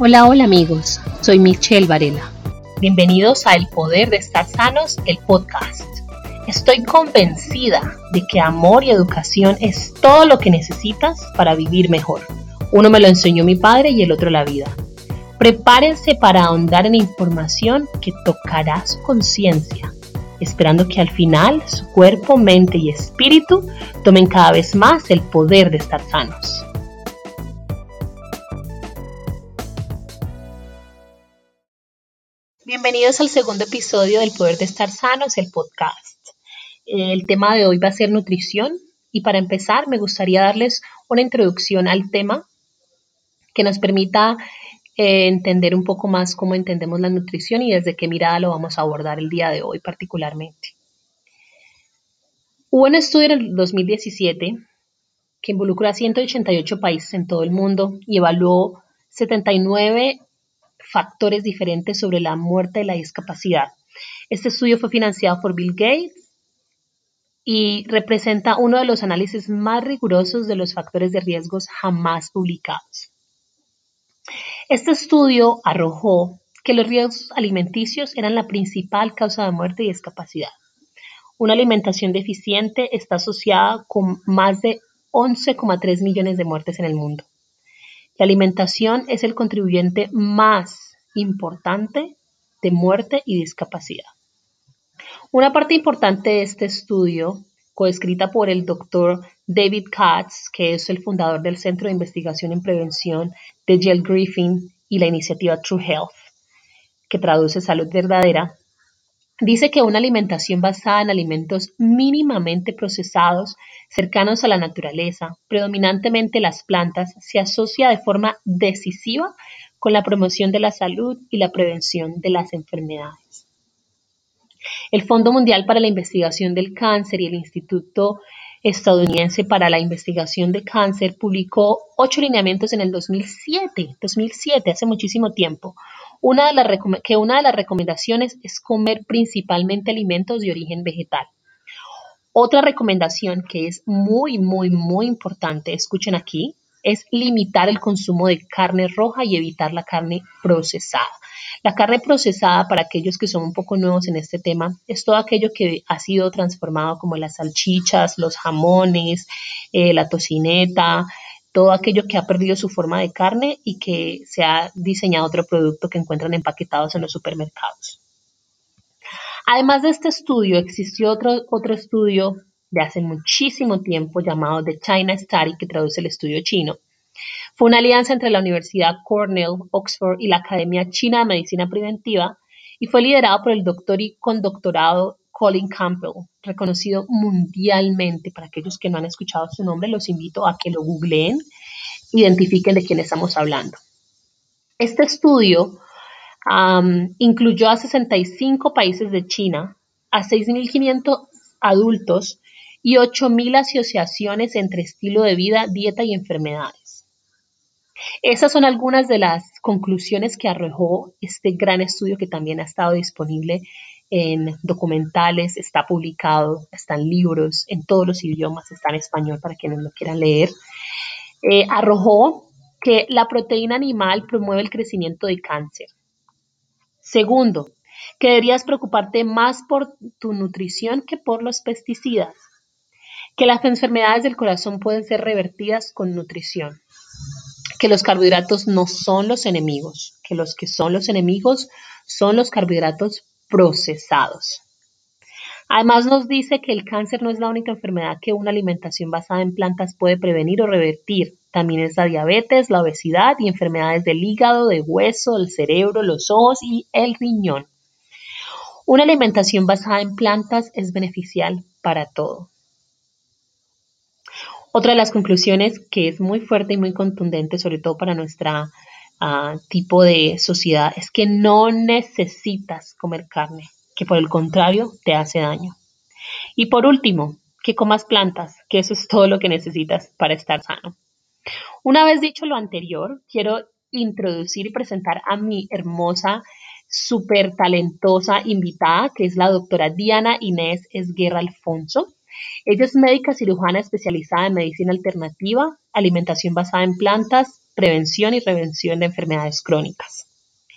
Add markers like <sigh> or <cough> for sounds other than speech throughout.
Hola, hola amigos, soy Michelle Varela. Bienvenidos a El Poder de Estar Sanos, el podcast. Estoy convencida de que amor y educación es todo lo que necesitas para vivir mejor. Uno me lo enseñó mi padre y el otro la vida. Prepárense para ahondar en información que tocará su conciencia, esperando que al final su cuerpo, mente y espíritu tomen cada vez más el poder de estar sanos. Bienvenidos al segundo episodio del Poder de Estar Sanos, el podcast. El tema de hoy va a ser nutrición y para empezar me gustaría darles una introducción al tema que nos permita eh, entender un poco más cómo entendemos la nutrición y desde qué mirada lo vamos a abordar el día de hoy particularmente. Hubo un estudio en el 2017 que involucró a 188 países en todo el mundo y evaluó 79 factores diferentes sobre la muerte y la discapacidad. Este estudio fue financiado por Bill Gates y representa uno de los análisis más rigurosos de los factores de riesgos jamás publicados. Este estudio arrojó que los riesgos alimenticios eran la principal causa de muerte y discapacidad. Una alimentación deficiente está asociada con más de 11,3 millones de muertes en el mundo. La alimentación es el contribuyente más importante de muerte y discapacidad. Una parte importante de este estudio, coescrita por el doctor David Katz, que es el fundador del Centro de Investigación en Prevención de Yale Griffin y la iniciativa True Health, que traduce salud verdadera, dice que una alimentación basada en alimentos mínimamente procesados, cercanos a la naturaleza, predominantemente las plantas, se asocia de forma decisiva con la promoción de la salud y la prevención de las enfermedades. El Fondo Mundial para la Investigación del Cáncer y el Instituto estadounidense para la investigación de cáncer publicó ocho lineamientos en el 2007, 2007, hace muchísimo tiempo, una de las que una de las recomendaciones es comer principalmente alimentos de origen vegetal. Otra recomendación que es muy, muy, muy importante, escuchen aquí, es limitar el consumo de carne roja y evitar la carne procesada. La carne procesada, para aquellos que son un poco nuevos en este tema, es todo aquello que ha sido transformado como las salchichas, los jamones, eh, la tocineta, todo aquello que ha perdido su forma de carne y que se ha diseñado otro producto que encuentran empaquetados en los supermercados. Además de este estudio, existió otro, otro estudio de hace muchísimo tiempo llamado The China Study, que traduce el estudio chino, fue una alianza entre la Universidad Cornell, Oxford y la Academia China de Medicina Preventiva y fue liderado por el doctor y condoctorado Colin Campbell, reconocido mundialmente. Para aquellos que no han escuchado su nombre, los invito a que lo googleen, identifiquen de quién estamos hablando. Este estudio incluyó a 65 países de China, a 6.500 adultos y 8.000 asociaciones entre estilo de vida, dieta y enfermedades. Esas son algunas de las conclusiones que arrojó este gran estudio que también ha estado disponible en documentales, está publicado, está en libros, en todos los idiomas, está en español para quienes lo quieran leer. Eh, arrojó que la proteína animal promueve el crecimiento de cáncer. Segundo, que deberías preocuparte más por tu nutrición que por los pesticidas. Que las enfermedades del corazón pueden ser revertidas con nutrición que los carbohidratos no son los enemigos, que los que son los enemigos son los carbohidratos procesados. Además nos dice que el cáncer no es la única enfermedad que una alimentación basada en plantas puede prevenir o revertir. También es la diabetes, la obesidad y enfermedades del hígado, del hueso, del cerebro, los ojos y el riñón. Una alimentación basada en plantas es beneficial para todo. Otra de las conclusiones que es muy fuerte y muy contundente, sobre todo para nuestra ah, tipo de sociedad, es que no necesitas comer carne, que por el contrario te hace daño. Y por último, que comas plantas, que eso es todo lo que necesitas para estar sano. Una vez dicho lo anterior, quiero introducir y presentar a mi hermosa, súper talentosa invitada, que es la doctora Diana Inés Esguerra Alfonso. Ella es médica cirujana especializada en medicina alternativa, alimentación basada en plantas prevención y prevención de enfermedades crónicas.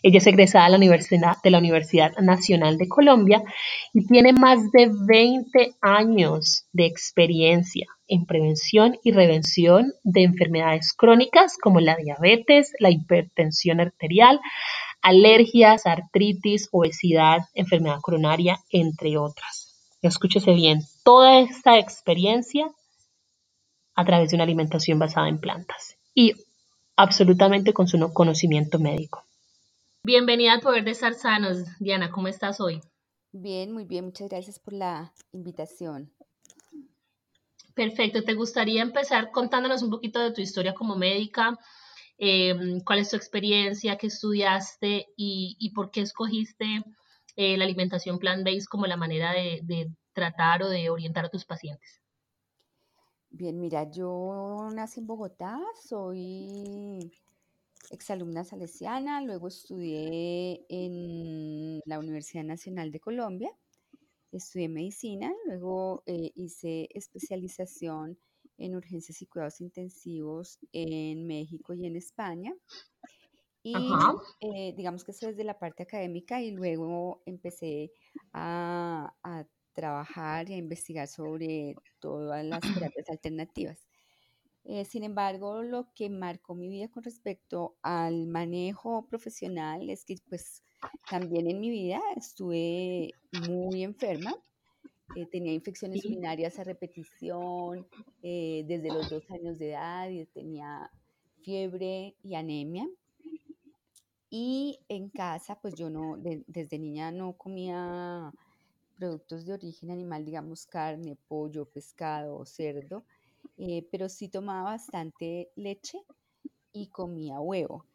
Ella es egresada de la, Universidad, de la Universidad Nacional de Colombia y tiene más de 20 años de experiencia en prevención y prevención de enfermedades crónicas como la diabetes, la hipertensión arterial, alergias, artritis, obesidad, enfermedad coronaria, entre otras. Escúchese bien, toda esta experiencia a través de una alimentación basada en plantas y absolutamente con su conocimiento médico. Bienvenida al Poder de Estar Sanos. Diana, ¿cómo estás hoy? Bien, muy bien. Muchas gracias por la invitación. Perfecto. ¿Te gustaría empezar contándonos un poquito de tu historia como médica? Em, ¿Cuál es tu experiencia? ¿Qué estudiaste? ¿Y, por qué escogiste eh, la alimentación plant-based como la manera de tratar o de orientar a tus pacientes? Bien, mira, yo nací en Bogotá, soy exalumna salesiana, luego estudié en la Universidad Nacional de Colombia, estudié medicina, luego eh, hice especialización en urgencias y cuidados intensivos en México y en España. Y eh, digamos que eso desde la parte académica y luego empecé a, a trabajar y a investigar sobre todas las <clears throat> terapias alternativas. Eh, sin embargo, lo que marcó mi vida con respecto al manejo profesional es que pues también en mi vida estuve muy enferma. Eh, tenía infecciones urinarias a repetición eh, desde los dos años de edad y tenía fiebre y anemia. Y en casa, pues yo no, desde niña no comía productos de origen animal, digamos carne, pollo, pescado, cerdo eh, pero sí tomaba bastante leche y comía huevo.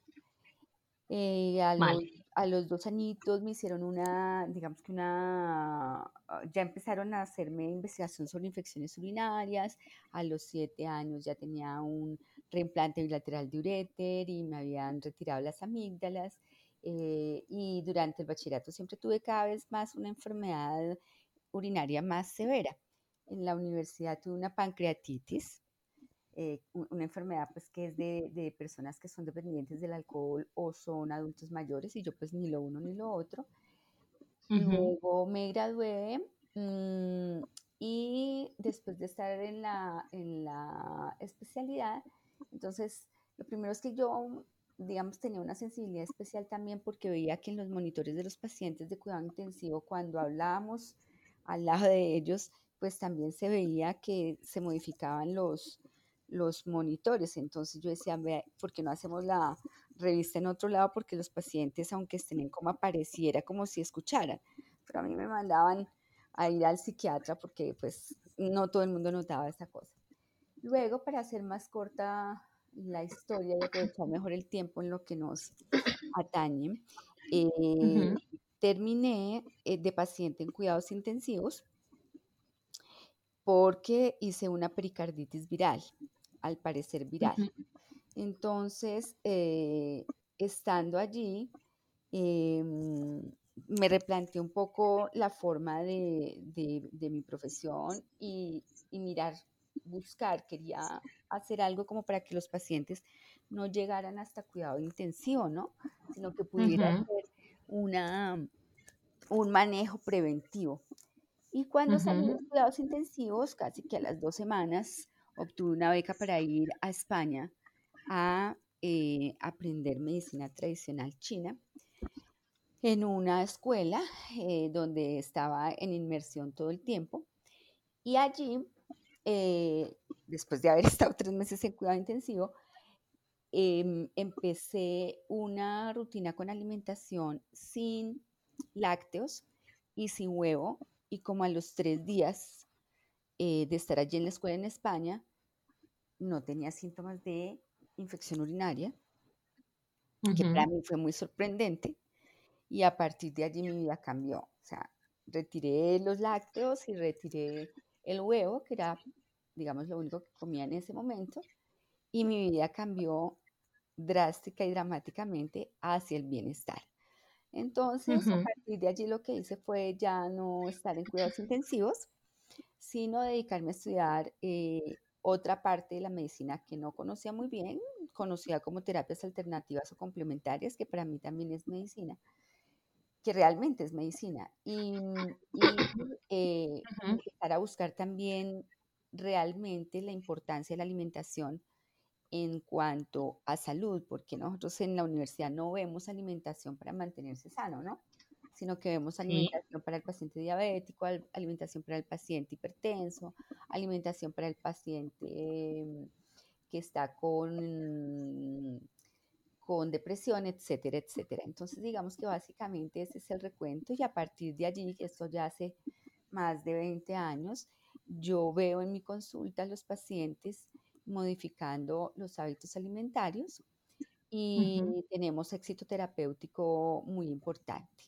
Eh, a, los, dos añitos me hicieron una, digamos que una, ah, ya empezaron a hacerme investigación sobre infecciones urinarias. A los siete años ya tenía un reimplante bilateral de uréter y me habían retirado las amígdalas. Eh, y durante el bachillerato siempre tuve cada vez más una enfermedad urinaria más severa en la universidad tuve una pancreatitis, eh, una enfermedad pues que es de, personas que son dependientes del alcohol o son adultos mayores y yo pues ni lo uno ni lo otro. Luego me gradué mm, y después de estar en la, en la especialidad, entonces lo primero es que yo digamos, tenía una sensibilidad especial también porque veía que en los monitores de los pacientes de cuidado intensivo, cuando hablábamos al lado de ellos, pues también se veía que se modificaban los, los monitores. Entonces yo decía, ¿por qué no hacemos la revista en otro lado? Porque los pacientes, aunque estén en coma, pareciera como si escucharan. Pero a mí me mandaban a ir al psiquiatra porque pues no todo el mundo notaba esa cosa. Luego, para hacer más corta la historia y aprovechar mejor el tiempo en lo que nos atañe, eh, terminé eh, de paciente en cuidados intensivos porque hice una pericarditis viral, al parecer viral. Entonces, eh, estando allí, em, me replanteé un poco la forma de, mi profesión y, mirar, buscar, quería hacer algo como para que los pacientes no llegaran hasta cuidado intensivo, ¿no? Sino que pudiera ser una, un manejo preventivo. Y cuando salí de cuidados intensivos, casi que a las dos semanas, obtuve una beca para ir a España a eh, aprender medicina tradicional china en una escuela eh, donde estaba en inmersión todo el tiempo. Y allí, eh, después de haber <laughs> estado tres meses en cuidado intensivo, em, empecé una rutina con alimentación sin lácteos y sin huevo y como a los tres días eh, de estar allí en la escuela en España, no tenía síntomas de infección urinaria, que para mí fue muy sorprendente. Y a partir de allí mi vida cambió. O sea, retiré los lácteos y retiré el huevo, que era, digamos, lo único que comía en ese momento. Y mi vida cambió drástica y dramáticamente hacia el bienestar. Entonces, a partir de allí lo que hice fue ya no estar en cuidados intensivos, sino dedicarme a estudiar eh, otra parte de la medicina que no conocía muy bien, conocida como terapias alternativas o complementarias, que para mí también es medicina, que realmente es medicina. Y, eh, empezar a buscar también realmente la importancia de la alimentación en cuanto a salud, porque nosotros en la universidad no vemos alimentación para mantenerse sano, ¿no? Sino que vemos alimentación para el paciente diabético, alimentación para el paciente hipertenso, alimentación para el paciente em, que está con, con depresión, etcétera, etcétera. Entonces, digamos que básicamente ese es el recuento y a partir de allí, esto ya hace más de 20 años, yo veo en mi consulta a los pacientes modificando los hábitos alimentarios y tenemos éxito terapéutico muy importante.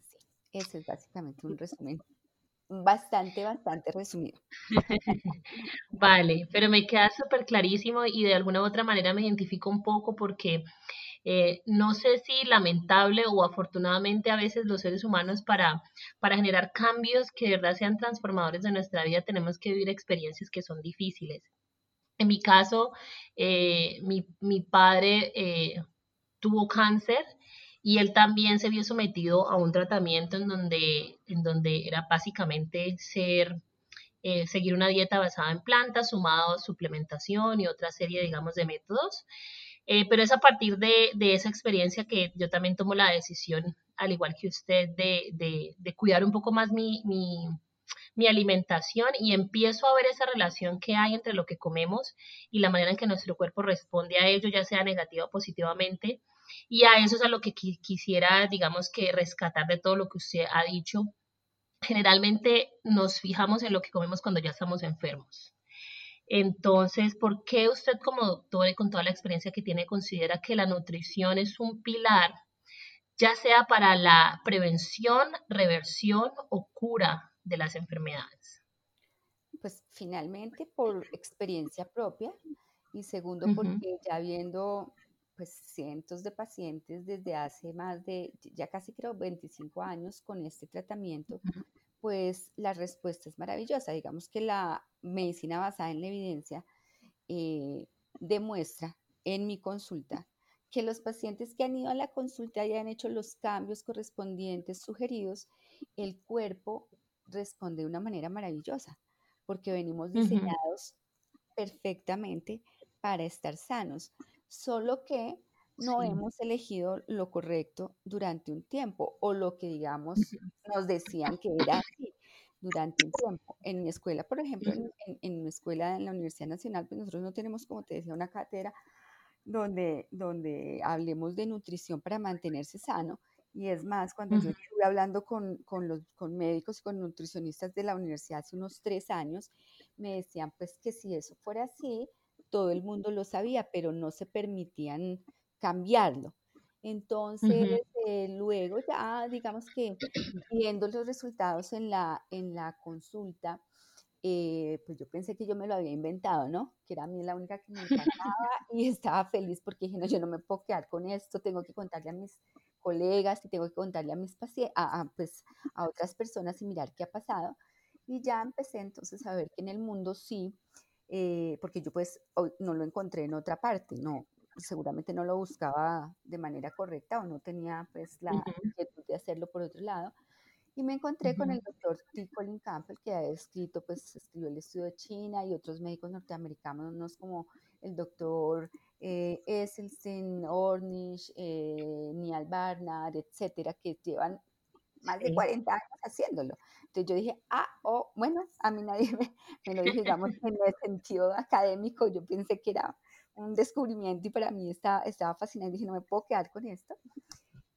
Sí, ese es básicamente un <laughs> resumen bastante, bastante resumido. <laughs> vale, pero me queda súper clarísimo y de alguna u otra manera me identifico un poco porque eh, no sé si lamentable o afortunadamente a veces los seres humanos para, para generar cambios que de verdad sean transformadores de nuestra vida tenemos que vivir experiencias que son difíciles. En mi caso, eh, mi, padre eh, tuvo cáncer y él también se vio sometido a un tratamiento en donde, en donde era básicamente ser, eh, seguir una dieta basada en plantas, sumado a suplementación y otra serie, digamos, de métodos. pero es a partir de, esa experiencia que yo también tomo la decisión, al igual que usted, de, de cuidar un poco más mi, mi, mi alimentación y empiezo a ver esa relación que hay entre lo que comemos y la manera en que nuestro cuerpo responde a ello, ya sea negativa o positivamente. Y a eso es a lo que quisiera, digamos que rescatar de todo lo que usted ha dicho. Generalmente nos fijamos en lo que comemos cuando ya estamos enfermos. Entonces, ¿por qué usted como doctor y con toda la experiencia que tiene considera que la nutrición es un pilar, ya sea para la prevención, reversión o cura de las enfermedades? Pues finalmente por experiencia propia y segundo porque ya viendo pues cientos de pacientes desde hace más de, ya casi creo 25 años con este tratamiento, pues la respuesta es maravillosa. Digamos que la medicina basada en la evidencia eh, demuestra en mi consulta que los pacientes que han ido a la consulta y han hecho los cambios correspondientes sugeridos, el cuerpo responde de una manera maravillosa, porque venimos diseñados perfectamente para estar sanos, solo que no hemos elegido lo correcto durante un tiempo o lo que digamos nos decían que era así durante un tiempo. En mi escuela, por ejemplo, en, en, mi escuela en la Universidad Nacional, pues nosotros no tenemos, como te decía, una cátedra donde, donde hablemos de nutrición para mantenerse sano, y es más, cuando yo estuve hablando con, los, con médicos y con nutricionistas de la universidad hace unos tres años, me decían pues que si eso fuera así, todo el mundo lo sabía, pero no se permitían cambiarlo. Entonces, eh, luego ya, digamos que viendo los resultados en la, en la consulta, eh, pues yo pensé que yo me lo había inventado, ¿no? Que era a mí la única que me <laughs> encantaba y estaba feliz porque dije, no, yo no me puedo quedar con esto, tengo que contarle a mis colegas y tengo que contarle a mis pacientes, a, pues, a otras personas y mirar qué ha pasado. Y ya empecé entonces a ver que en el mundo sí, eh, porque yo pues no lo encontré en otra parte, no, seguramente no lo buscaba de manera correcta o no tenía pues la inquietud de hacerlo por otro lado. Y me encontré con el doctor T. Colin Campbell, que ha escrito, pues escribió el estudio de China y otros médicos norteamericanos como el doctor eh, Esselstyn, Ornish, eh, Barnard, etcétera, que llevan más de 40 años haciéndolo. Entonces yo dije, ah, oh, bueno, a mí nadie me, lo dijo, digamos, en el sentido académico, yo pensé que era un descubrimiento y para mí estaba, estaba fascinante, dije, no me puedo quedar con esto.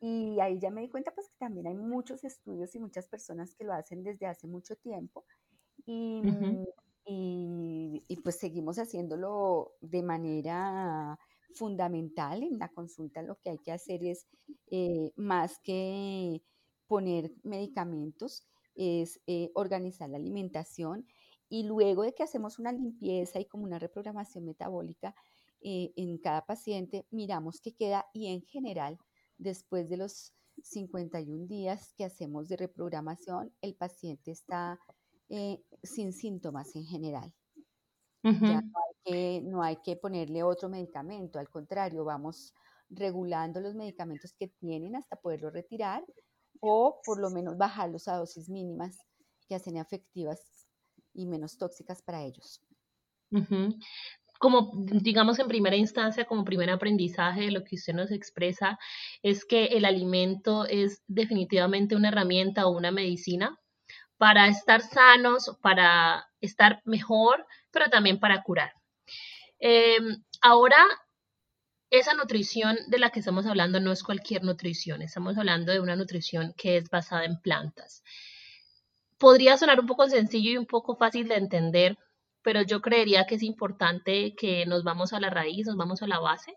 Y ahí ya me di cuenta pues que también hay muchos estudios y muchas personas que lo hacen desde hace mucho tiempo. Y, y, pues seguimos haciéndolo de manera fundamental en la consulta. Lo que hay que hacer es, eh, más que poner medicamentos, es eh, organizar la alimentación y luego de que hacemos una limpieza y como una reprogramación metabólica eh, en cada paciente, miramos qué queda y en general, después de los 51 días que hacemos de reprogramación, el paciente está eh, sin síntomas en general. Ya no hay que, no hay que ponerle otro medicamento, al contrario, vamos regulando los medicamentos que tienen hasta poderlos retirar o por lo menos bajarlos a dosis mínimas que hacen efectivas y menos tóxicas para ellos. Como digamos en primera instancia, como primer aprendizaje de lo que usted nos expresa, es que el alimento es definitivamente una herramienta o una medicina para estar sanos, para estar mejor, pero también para curar. Em, ahora, esa nutrición de la que estamos hablando no es cualquier nutrición, estamos hablando de una nutrición que es basada en plantas. Podría sonar un poco sencillo y un poco fácil de entender, pero yo creería que es importante que nos vamos a la raíz, nos vamos a la base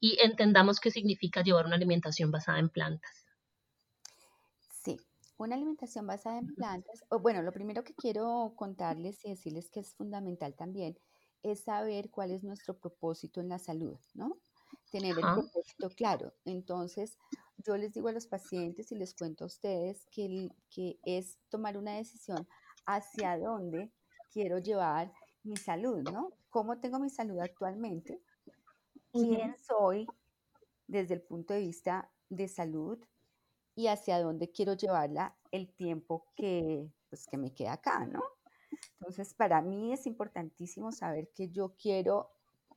y entendamos qué significa llevar una alimentación basada en plantas. Sí, una alimentación basada en plantas, o bueno, lo primero que quiero contarles y decirles que es fundamental también es saber cuál es nuestro propósito en la salud, ¿no? Tener el propósito claro. Entonces, yo les digo a los pacientes y les cuento a ustedes que, que es tomar una decisión hacia dónde quiero llevar mi salud, ¿no? ¿Cómo tengo mi salud actualmente? ¿Quién soy desde el punto de vista de salud? Y hacia dónde quiero llevarla el tiempo que, pues, que me queda acá, ¿no? Entonces, para mí es importantísimo saber que yo quiero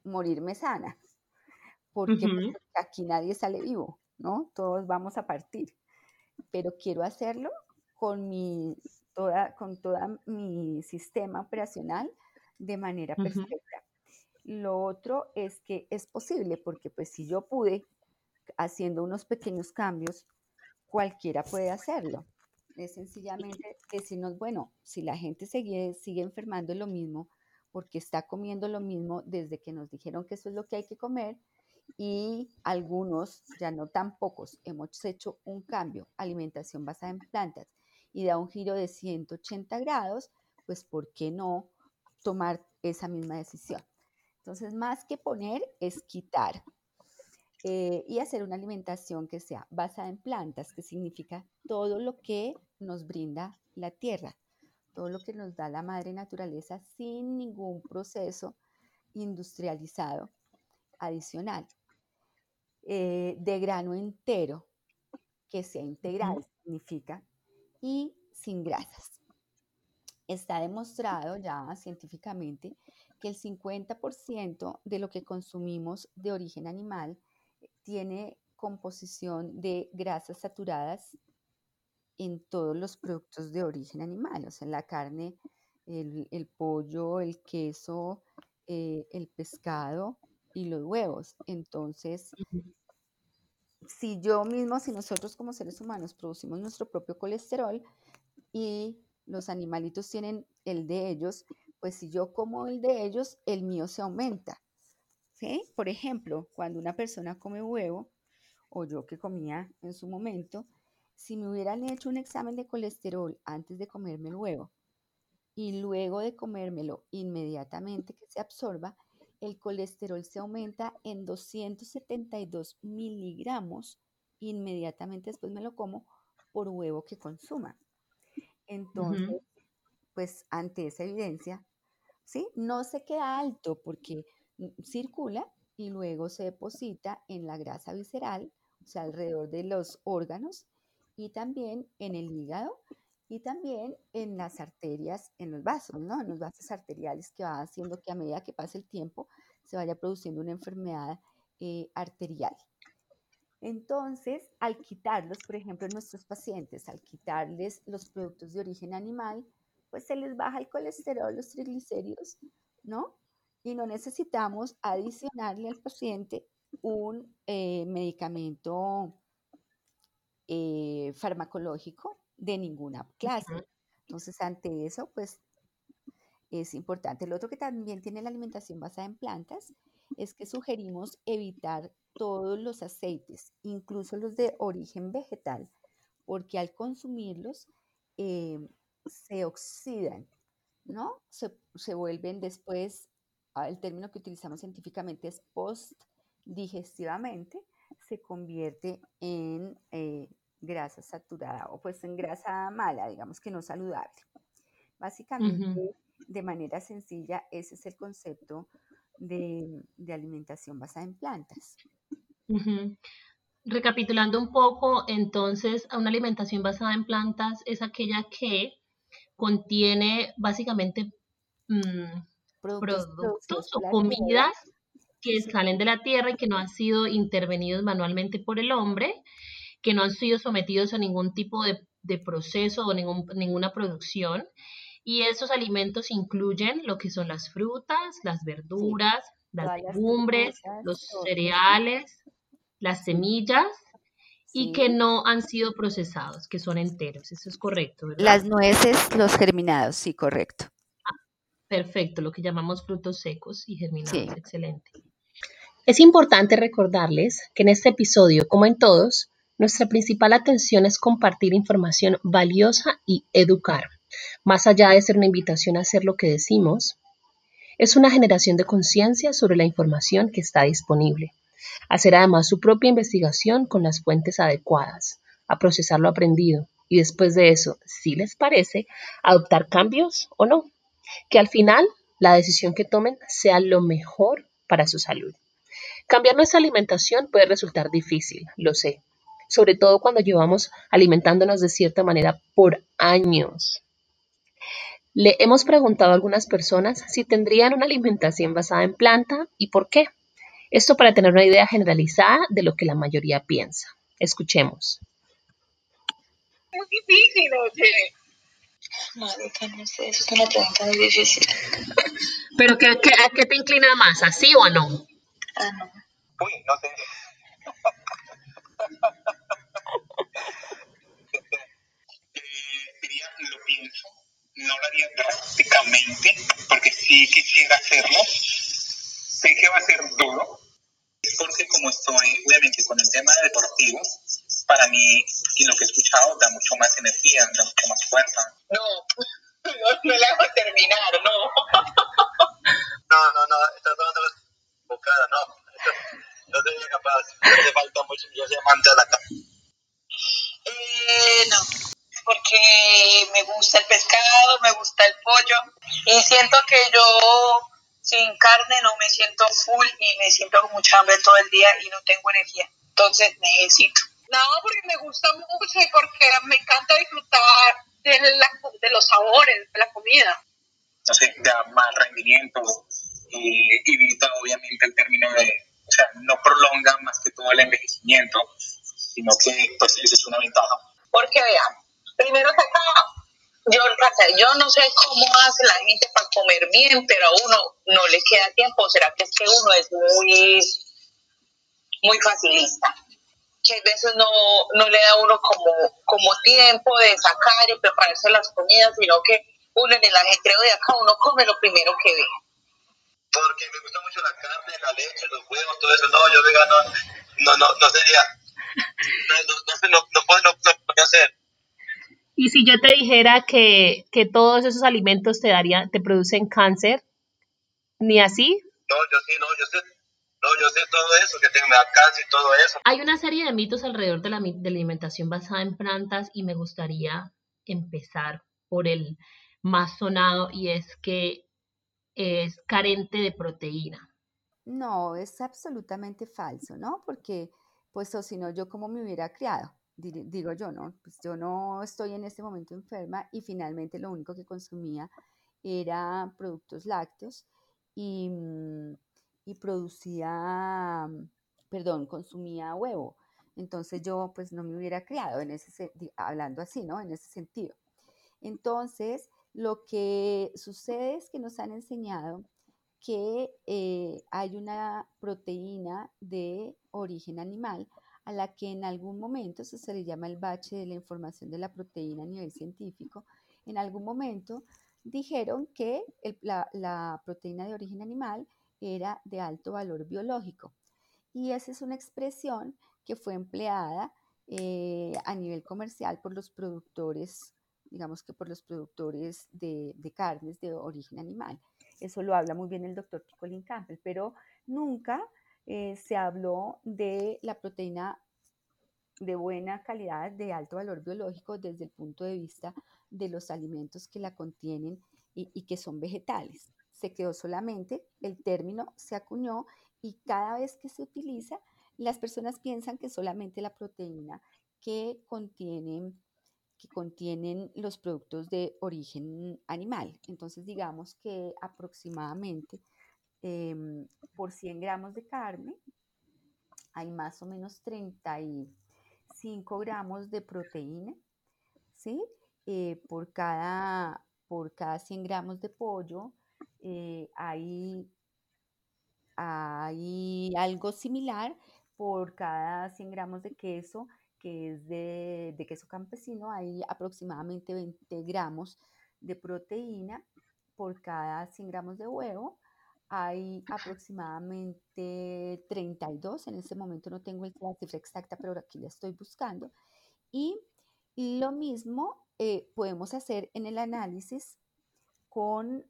morirme sana, porque pues, aquí nadie sale vivo, ¿no? Todos vamos a partir, pero quiero hacerlo con mi, toda, con toda mi sistema operacional de manera perfecta. Lo otro es que es posible, porque pues si yo pude haciendo unos pequeños cambios, cualquiera puede hacerlo es sencillamente decirnos, bueno, si la gente sigue, sigue enfermando lo mismo, porque está comiendo lo mismo desde que nos dijeron que eso es lo que hay que comer, y algunos, ya no tan pocos, hemos hecho un cambio, alimentación basada en plantas, y da un giro de 180 grados, pues ¿por qué no tomar esa misma decisión? Entonces, más que poner, es quitar. Eh, y hacer una alimentación que sea basada en plantas, que significa todo lo que nos brinda la tierra, todo lo que nos da la madre naturaleza sin ningún proceso industrializado adicional. Eh, de grano entero, que sea integral, significa, y sin grasas. Está demostrado ya científicamente que el 50% de lo que consumimos de origen animal tiene composición de grasas saturadas en todos los productos de origen animal, o sea, la carne, el, pollo, el queso, eh, el pescado y los huevos. Entonces, si yo mismo, si nosotros como seres humanos producimos nuestro propio colesterol y los animalitos tienen el de ellos, pues si yo como el de ellos, el mío se aumenta. Por ejemplo, cuando una persona come huevo, o yo que comía en su momento, si me hubieran hecho un examen de colesterol antes de comerme el huevo y luego de comérmelo inmediatamente que se absorba, el colesterol se aumenta en 272 miligramos inmediatamente después me lo como por huevo que consuma. Entonces, pues ante esa evidencia, ¿sí? No se queda alto porque circula y luego se deposita en la grasa visceral, o sea, alrededor de los órganos y también en el hígado y también en las arterias, en los vasos, ¿no? En los vasos arteriales que va haciendo que a medida que pasa el tiempo se vaya produciendo una enfermedad eh, arterial. Entonces, al quitarlos, por ejemplo, en nuestros pacientes, al quitarles los productos de origen animal, pues se les baja el colesterol, los triglicéridos, ¿no? y no necesitamos adicionarle al paciente un eh, medicamento eh, farmacológico de ninguna clase. Entonces, ante eso, pues es importante. Lo otro que también tiene la alimentación basada en plantas es que sugerimos evitar todos los aceites, incluso los de origen vegetal, porque al consumirlos eh, se oxidan, ¿no? Se, se, vuelven después Ah, el término que utilizamos científicamente es post-digestivamente, se convierte en eh, grasa saturada o pues en grasa mala, digamos que no saludable. Básicamente, de manera sencilla, ese es el concepto de, alimentación basada en plantas. Recapitulando un poco, entonces, una alimentación basada en plantas es aquella que contiene básicamente mm, productos, o comidas que salen de la tierra y que no han sido intervenidos manualmente por el hombre, que no han sido sometidos a ningún tipo de, proceso o ninguna producción. Y esos alimentos incluyen lo que son las frutas, las verduras, las legumbres, los cereales, las semillas y que no han sido procesados, que son enteros. Eso es correcto, ¿verdad? Las nueces, los germinados, sí, correcto. Perfecto, lo que llamamos frutos secos y germinados. Excelente. Es importante recordarles que en este episodio, como en todos, nuestra principal atención es compartir información valiosa y educar. Más allá de ser una invitación a hacer lo que decimos, es una generación de conciencia sobre la información que está disponible. Hacer además su propia investigación con las fuentes adecuadas, a procesar lo aprendido y después de eso, si les parece, adoptar cambios o no que al final la decisión que tomen sea lo mejor para su salud. Cambiar nuestra alimentación puede resultar difícil, lo sé, sobre todo cuando llevamos alimentándonos de cierta manera por años. Le hemos preguntado a algunas personas si tendrían una alimentación basada en planta y por qué. Esto para tener una idea generalizada de lo que la mayoría piensa. Escuchemos. Muy difícil, oye. Marica, no sé, eso es una pregunta muy difícil. ¿Pero qué, qué, a qué te inclina más, así o no? Ah, no. Uy, no sé. eh, diría, lo pienso, no lo haría drásticamente, porque sí quisiera hacerlo. Sé que va a ser duro, porque como estoy, obviamente, con el tema de deportivo, para mí, y lo que he escuchado, da mucho más energía, da mucho más fuerza. No, <laughs> no, no le hago terminar, no. <laughs> no, no, no, estás dando bocada, no. No sería capaz, no te falta mucho, yo soy amante de la carne. Eh, no, porque me gusta el pescado, me gusta el pollo, y siento que yo sin carne no me siento full y me siento con mucha hambre todo el día y no tengo energía. Entonces necesito. No, porque me gusta mucho y porque me encanta disfrutar de, de los sabores de la comida. No sé, da más rendimiento y evita obviamente el término de, o sea, no prolonga más que todo el envejecimiento, sino que pues esa es una ventaja. Porque vean, primero que acá, yo, yo no sé cómo hace la gente para comer bien, pero a uno no le queda tiempo. ¿Será que es que uno es muy, muy facilista? que a veces no, no le da uno como, como tiempo de sacar y prepararse las comidas, sino que uno en el ajetreo de acá uno come lo primero que ve. Porque me gusta mucho la carne, la leche, los huevos, todo eso. No, yo vegano no, no, no sería. No, no, no, no, puedo, no, no hacer. Y si yo te dijera que, que todos esos alimentos te darían, te producen cáncer, ¿ni así? No, yo sí, no, yo sé, no, yo sé todo eso, que tengo cáncer y todo eso. Hay una serie de mitos alrededor de la, de la alimentación basada en plantas y me gustaría empezar por el más sonado y es que es carente de proteína. No, es absolutamente falso, ¿no? Porque, pues, o si no, yo como me hubiera criado, digo yo, ¿no? Pues yo no estoy en este momento enferma y finalmente lo único que consumía era productos lácteos y mm, y producía, perdón, consumía huevo. Entonces yo pues no me hubiera criado en ese, hablando así, ¿no? En ese sentido. Entonces, lo que sucede es que nos han enseñado que eh, hay una proteína de origen animal a la que en algún momento, se le llama el bache de la información de la proteína a nivel científico, en algún momento dijeron que la, proteína de origen animal era de alto valor biológico. Y esa es una expresión que fue empleada eh, a nivel comercial por los productores, digamos que por los productores de, carnes de origen animal. Eso lo habla muy bien el doctor Colin Campbell, pero nunca eh, se habló de la proteína de buena calidad, de alto valor biológico desde el punto de vista de los alimentos que la contienen y que son vegetales. se quedó solamente, el término se acuñó y cada vez que se utiliza, las personas piensan que solamente la proteína que contienen, que contienen los productos de origen animal. Entonces, digamos que aproximadamente em, por 100 gramos de carne hay más o menos 35 gramos de proteína, ¿sí? Eh, por, cada, por cada 100 gramos de pollo eh, hay, hay algo similar por cada 100 gramos de queso, que es de, de queso campesino, hay aproximadamente 20 gramos de proteína por cada 100 gramos de huevo hay aproximadamente 32, en este momento no tengo la cifra exacta, pero aquí la estoy buscando. Y lo mismo eh, podemos hacer en el análisis con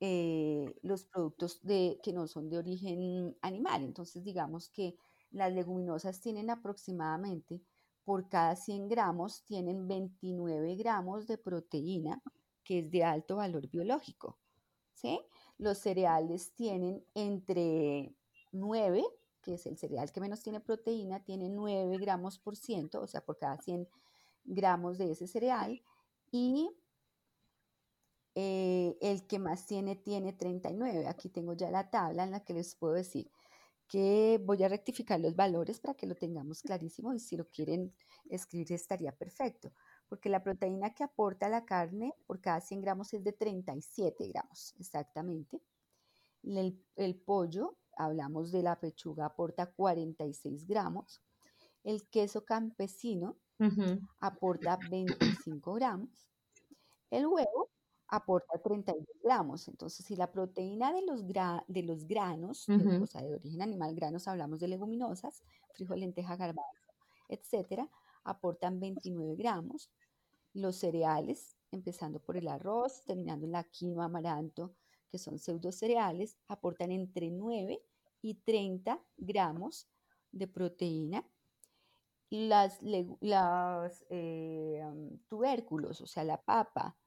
eh, los productos que no son de origen animal. Entonces, digamos que las leguminosas tienen aproximadamente, por cada 100 gramos, tienen 29 gramos de proteína, que es de alto valor biológico. ¿sí? Los cereales tienen entre 9, que es el cereal que menos tiene proteína, tiene 9 gramos por ciento, o sea, por cada 100 gramos de ese cereal. Y eh, el que más tiene, tiene 39. Aquí tengo ya la tabla en la que les puedo decir que voy a rectificar los valores para que lo tengamos clarísimo y si lo quieren escribir estaría perfecto porque la proteína que aporta la carne por cada 100 gramos es de 37 gramos, exactamente. El, pollo, hablamos de la pechuga, aporta 46 gramos. El queso campesino aporta 25 gramos. El huevo aporta 32 gramos. Entonces, si la proteína de los, de los granos, o sea, de origen animal, granos, hablamos de leguminosas, frijol, lenteja, garbanzo, etcétera, aportan 29 gramos. Los cereales, empezando por el arroz, terminando en la quinoa, amaranto, que son pseudo cereales, aportan entre 9 y 30 gramos de proteína. Las, eh, tubérculos, o sea, la papa,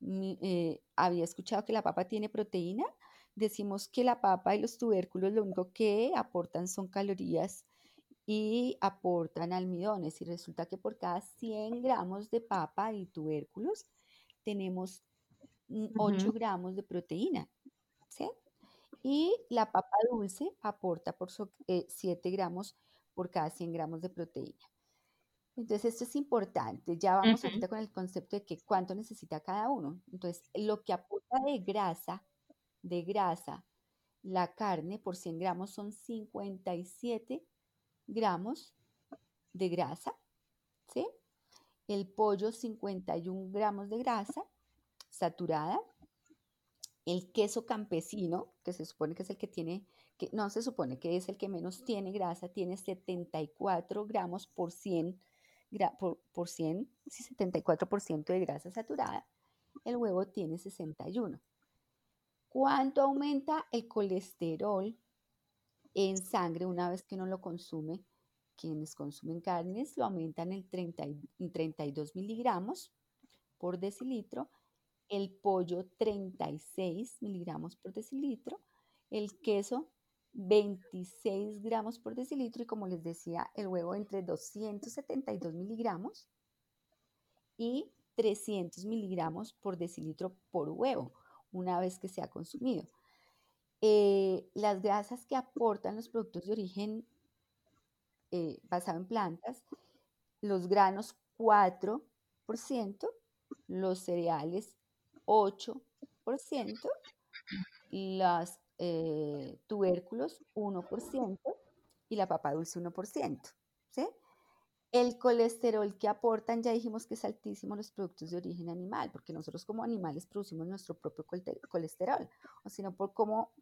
eh, había escuchado que la papa tiene proteína. Decimos que la papa y los tubérculos lo único que aportan son calorías y aportan almidones. Y resulta que por cada 100 gramos de papa y tubérculos tenemos 8 gramos de proteína. ¿sí? Y la papa dulce aporta por 7 eh, gramos por cada 100 gramos de proteína. Entonces, esto es importante. Ya vamos ahorita con el concepto de que cuánto necesita cada uno. Entonces, lo que aporta de grasa, de grasa, la carne por 100 gramos son 57 gramos de grasa. El pollo 51 gramos de grasa saturada. El queso campesino, que se supone que es el que tiene, que no se supone que es el que menos tiene grasa, tiene 74 gramos por 100, por, por 100, sí, 74% de grasa saturada. El huevo tiene 61. ¿Cuánto aumenta el colesterol en sangre una vez que uno lo consume. Quienes consumen carnes lo aumentan en, 30, 32 miligramos por decilitro, el pollo 36 miligramos por decilitro, el queso 26 gramos por decilitro y como les decía, el huevo entre 272 miligramos y 300 miligramos por decilitro por huevo, una vez que se ha consumido. Eh, las grasas que aportan los productos de origen eh, basado en plantas, los granos 4%, los cereales 8%, los eh, tubérculos 1% y la papa dulce 1%. ¿sí? El colesterol que aportan, ya dijimos que es altísimo los productos de origen animal, porque nosotros como animales producimos nuestro propio colesterol, o sino por cómo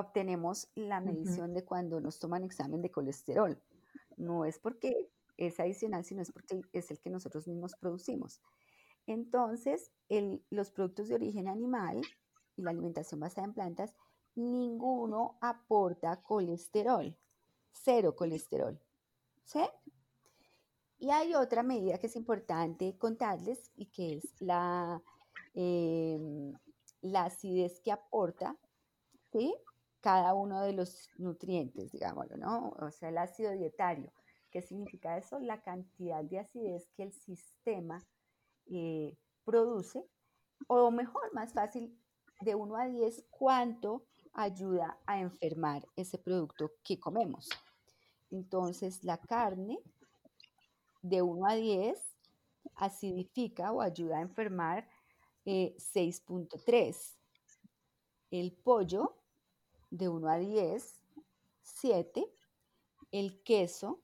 obtenemos la medición de cuando nos toman examen de colesterol. No es porque es adicional, sino es porque es el que nosotros mismos producimos. Entonces, los productos de origen animal y la alimentación basada en plantas, ninguno aporta colesterol, cero colesterol. ¿Sí? Y hay otra medida que es importante contarles y que es la, em, la acidez que aporta, ¿sí? Cada uno de los nutrientes, digámoslo, ¿no? O sea, el ácido dietario. ¿Qué significa eso? La cantidad de acidez que el sistema eh, produce, o mejor, más fácil, de 1 a 10, cuánto ayuda a enfermar ese producto que comemos. Entonces, la carne de 1 a 10 acidifica o ayuda a enfermar 6.3. Eh, el pollo de 1 a 10, 7. El queso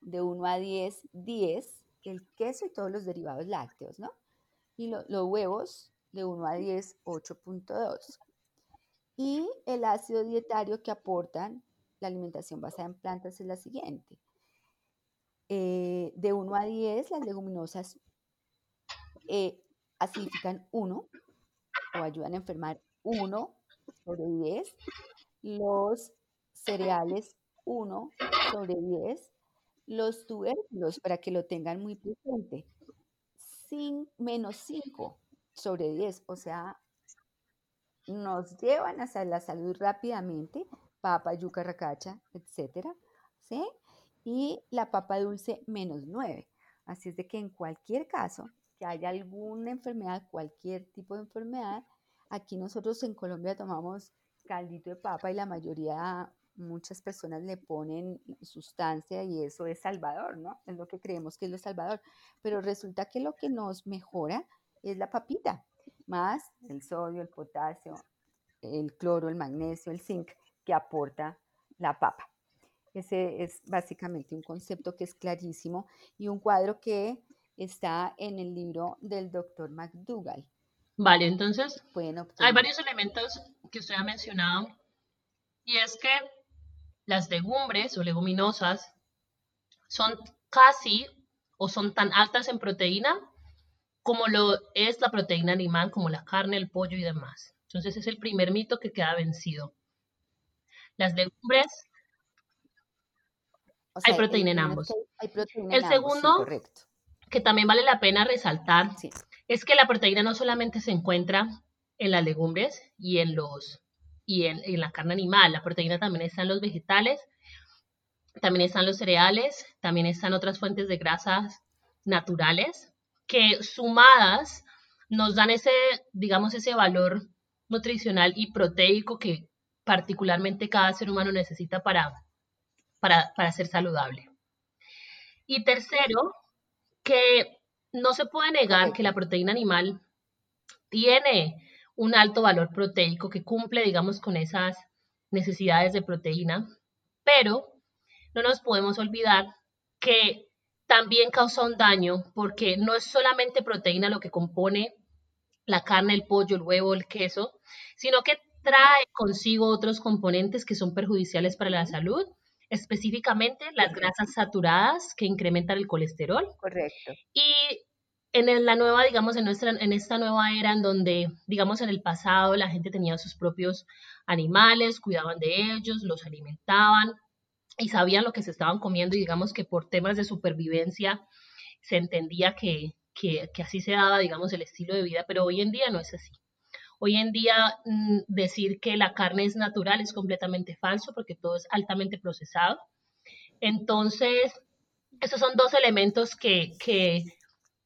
de 1 a 10, 10. El queso y todos los derivados lácteos, ¿no? Y los huevos de 1 a 10, 8.2. Y el ácido dietario que aportan la alimentación basada en plantas es la siguiente. Eh, de 1 a 10, las leguminosas eh, acidifican 1 o ayudan a enfermar 1 sobre 10. Los cereales 1 sobre 10. Los tubérculos, para que lo tengan muy presente, menos 5 sobre 10. O sea, nos llevan hacia la salud rápidamente, papa, yuca, racacha, etcétera, ¿sí? Y la papa dulce menos 9. Así es de que en cualquier caso, que haya alguna enfermedad, cualquier tipo de enfermedad, aquí nosotros en Colombia tomamos caldito de papa y la mayoría, muchas personas le ponen sustancia y eso es salvador, ¿no? Es lo que creemos que es lo salvador. Pero resulta que lo que nos mejora es la papita, más el sodio, el potasio, el cloro, el magnesio, el zinc que aporta la papa. Ese es básicamente un concepto que es clarísimo y un cuadro que está en el libro del doctor McDougall. Vale, entonces hay varios elementos que usted ha mencionado y es que las legumbres o leguminosas son casi o son tan altas en proteína como lo es la proteína animal, como la carne, el pollo y demás. Entonces es el primer mito que queda vencido. Las legumbres hay proteína en ambos. el segundo, que también vale la pena resaltar es que la proteína no solamente se encuentra en las legumbres y en los y en, la carne animal, la proteína también está en los vegetales, también están los cereales, también están otras fuentes de grasas naturales que sumadas nos dan ese, digamos, ese valor nutricional y proteico que particularmente cada ser humano necesita para, para, para ser saludable. Y tercero, que no se puede negar que la proteína animal tiene un alto valor proteico que cumple, digamos, con esas necesidades de proteína, pero no nos podemos olvidar que también causa un daño porque no es solamente proteína lo que compone la carne, el pollo, el huevo, el queso, sino que trae consigo otros componentes que son perjudiciales para la salud específicamente las grasas saturadas que incrementan el colesterol. Correcto. Y en la nueva, digamos, en, nuestra, en esta nueva era en donde, digamos, en el pasado la gente tenía sus propios animales, cuidaban de ellos, los alimentaban y sabían lo que se estaban comiendo y digamos que por temas de supervivencia se entendía que, que, que así se daba, digamos, el estilo de vida, pero hoy en día no es así. Hoy en día mm, decir que la carne es natural es completamente falso porque todo es altamente procesado. Entonces, esos son dos elementos que, que,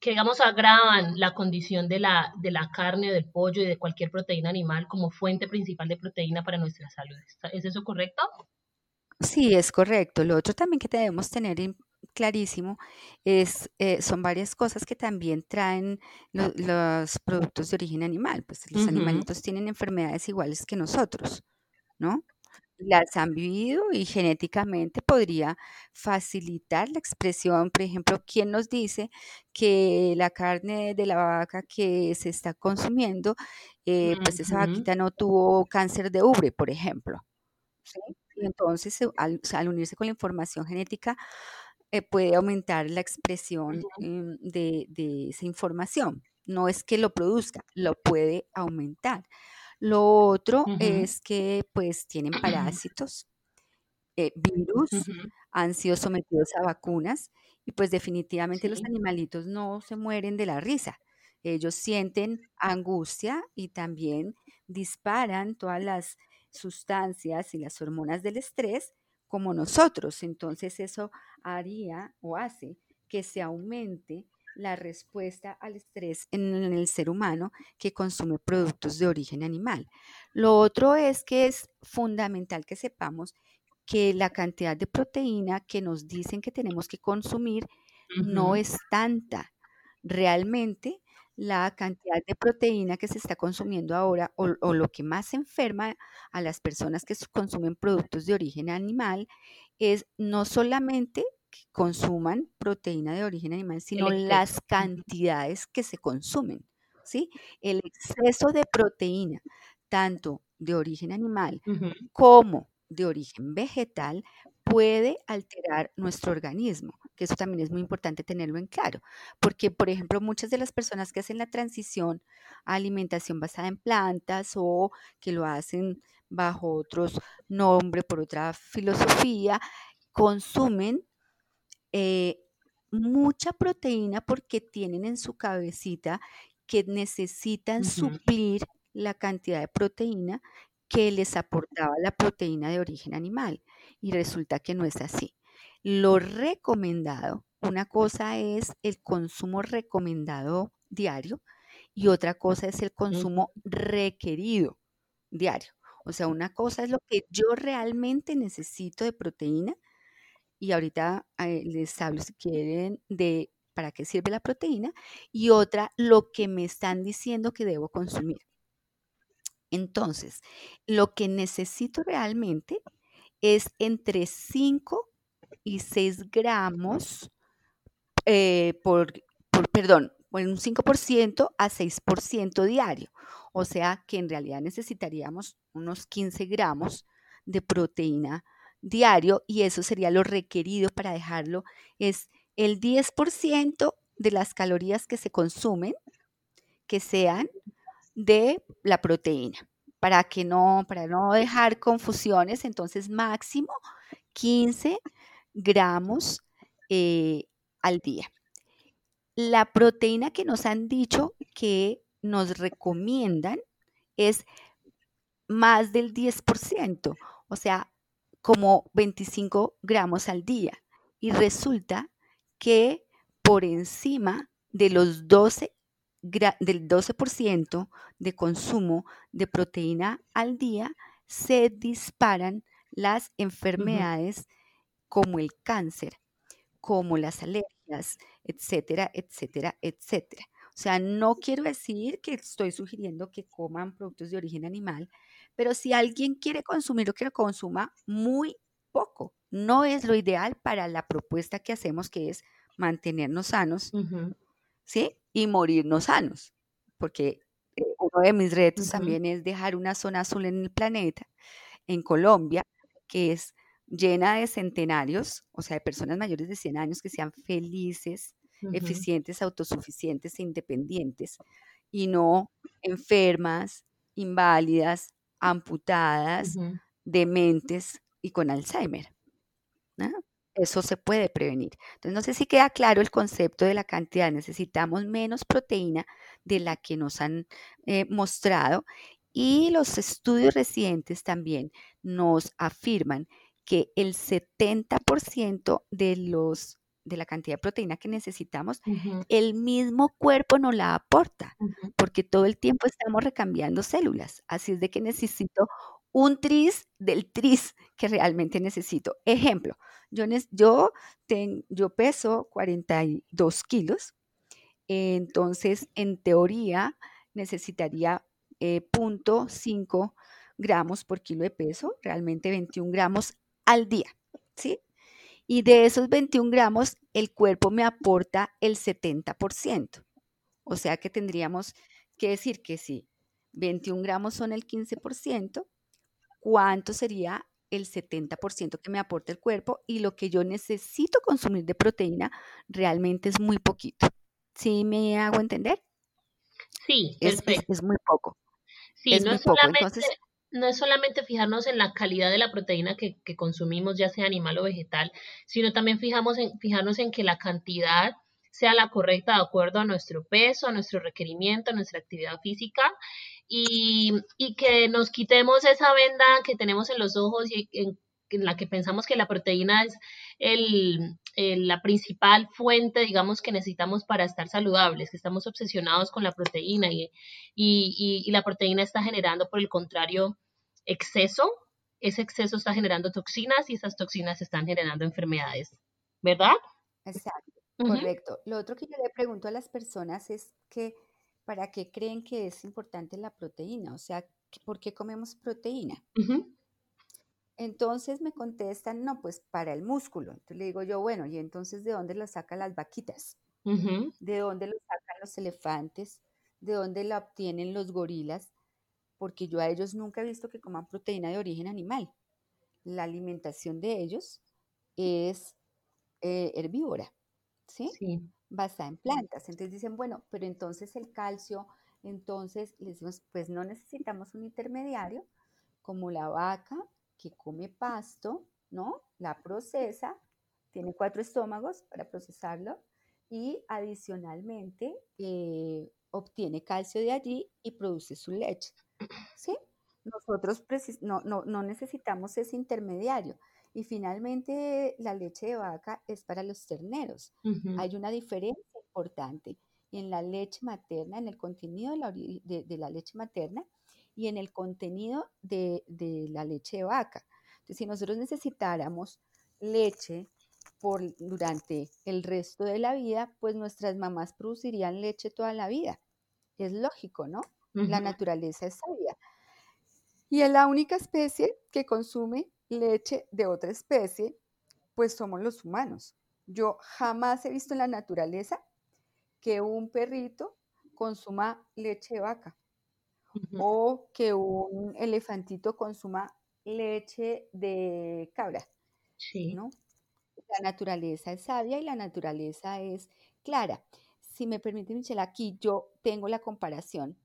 que digamos, agravan la condición de la, de la carne, del pollo y de cualquier proteína animal como fuente principal de proteína para nuestra salud. ¿Es eso correcto? Sí, es correcto. Lo otro también que debemos tener clarísimo es, eh, son varias cosas que también traen los productos de origen animal. Pues los animalitos tienen enfermedades iguales que nosotros, ¿no? Las han vivido y genéticamente podría facilitar la expresión. Por ejemplo, ¿quién nos dice que la carne de la vaca que se está consumiendo, eh, pues esa vaquita no tuvo cáncer de ubre, por ejemplo? ¿sí? Y entonces, al unirse con la información genética, eh, puede aumentar la expresión em, de, esa información. No es que lo produzca, lo puede aumentar. Lo otro es que pues tienen <clears throat> parásitos, eh, virus, han sido sometidos a vacunas y pues definitivamente los animalitos no se mueren de la risa. Ellos sienten angustia y también disparan todas las sustancias y las hormonas del estrés como nosotros. Entonces eso haría o hace que se aumente la respuesta al estrés en, el ser humano que consume productos de origen animal. Lo otro es que es fundamental que sepamos que la cantidad de proteína que nos dicen que tenemos que consumir no es tanta. Realmente la cantidad de proteína que se está consumiendo ahora o, o, lo que más enferma a las personas que consumen productos de origen animal es no solamente consuman proteína de origen animal, sino las cantidades que se consumen, ¿sí? El exceso de proteína, tanto de origen animal como de origen vegetal, puede alterar nuestro organismo, que eso también es muy importante tenerlo en claro, porque por ejemplo muchas de las personas que hacen la transición a alimentación basada en plantas o que lo hacen bajo otros nombres, por otra filosofía, consumen eh, mucha proteína porque tienen en su cabecita que necesitan suplir la cantidad de proteína que les aportaba la proteína de origen animal. Y resulta que no es así. Lo recomendado, una cosa es el consumo recomendado diario y otra cosa es el consumo requerido diario. O sea, una cosa es lo que yo realmente necesito de proteína y ahorita eh, les hablo si quieren de para qué sirve la proteína y otra lo que me están diciendo que debo consumir. Entonces, lo que necesito realmente es entre 5 y 6 gramos eh, por, perdón, un 5% a 6% diario. O sea que en realidad necesitaríamos unos 15 gramos de proteína diario y eso sería lo requerido para dejarlo, es el 10% de las calorías que se consumen que sean de la proteína, para que no, para no dejar confusiones, entonces máximo 15 gramos eh, al día. La proteína que nos han dicho que nos recomiendan es más del 10%, o sea, como 25 gramos al día. Y resulta que por encima de los 12 del 12% de consumo de proteína al día se disparan las enfermedades como el cáncer, como las alergias, etcétera, etcétera, etcétera. O sea, no quiero decir que estoy sugiriendo que coman productos de origen animal, pero si alguien quiere consumir o que consuma muy poco, no es lo ideal para la propuesta que hacemos, que es mantenernos sanos, ¿sí? Y morirnos sanos, porque eh, uno de mis retos también es dejar una zona azul en el planeta, en Colombia, que es llena de centenarios, o sea, de personas mayores de 100 años que sean felices, eficientes, autosuficientes e independientes, y no enfermas, inválidas, amputadas, dementes y con Alzheimer. Eso se puede prevenir. Entonces, no sé si queda claro el concepto de la cantidad. Necesitamos menos proteína de la que nos han eh, mostrado y los estudios recientes también nos afirman que el 70% de los de la cantidad de proteína que necesitamos, el mismo cuerpo nos la aporta, porque todo el tiempo estamos recambiando células. Así es de que necesito un tris del tris que realmente necesito. Ejemplo, yo, yo, yo peso 42 kilos, entonces en teoría necesitaría eh, 0.5 gramos por kilo de peso, realmente 21 gramos al día, ¿sí? Y de esos 21 gramos el cuerpo me aporta el 70%. O sea que tendríamos que decir que si 21 gramos son el 15%, ¿cuánto sería el 70% que me aporta el cuerpo? Y lo que yo necesito consumir de proteína realmente es muy poquito. ¿Sí me hago entender? Sí, es, es, muy poco. Sí, no es solamente, Entonces, no es solamente fijarnos en la calidad de la proteína que, consumimos, ya sea animal o vegetal, sino también en, fijarnos en que la cantidad sea la correcta de acuerdo a nuestro peso, a nuestro requerimiento, a nuestra actividad física y, y que nos quitemos esa venda que tenemos en los ojos y en, en la que pensamos que la proteína es el, la principal fuente, digamos, que necesitamos para estar saludables, que estamos obsesionados con la proteína y, y, y la proteína está generando, por el contrario, exceso. Ese exceso está generando toxinas y esas toxinas están generando enfermedades, ¿verdad? Exacto, correcto. Lo otro que yo le pregunto a las personas es que, ¿para qué creen que es importante la proteína? O sea, ¿por qué comemos proteína? Entonces me contestan, no, pues para el músculo. Entonces le digo yo, bueno, ¿y entonces de dónde lo sacan las vaquitas? ¿De dónde lo sacan los elefantes? ¿De dónde la obtienen los gorilas? Porque yo a ellos nunca he visto que coman proteína de origen animal. La alimentación de ellos es eh, herbívora, ¿sí? ¿sí? Basada en plantas. Entonces dicen, bueno, pero entonces el calcio, entonces les decimos, pues no necesitamos un intermediario como la vaca que come pasto, ¿no? La procesa, tiene cuatro estómagos para procesarlo y adicionalmente eh, obtiene calcio de allí y produce su leche, ¿sí? Nosotros no, no, no necesitamos ese intermediario. Y finalmente, la leche de vaca es para los terneros. Hay una diferencia importante en la leche materna, en el contenido de la, de la leche materna, y en el contenido de, la leche de vaca. Entonces, si nosotros necesitáramos leche por, durante el resto de la vida, pues nuestras mamás producirían leche toda la vida. Es lógico, ¿no? La naturaleza es sabia. Y es la única especie que consume leche de otra especie, pues somos los humanos. Yo jamás he visto en la naturaleza que un perrito consuma leche de vaca o que un elefantito consuma leche de cabra. Sí. ¿no? La naturaleza es sabia y la naturaleza es clara. Si me permite, Michelle, aquí yo tengo la comparación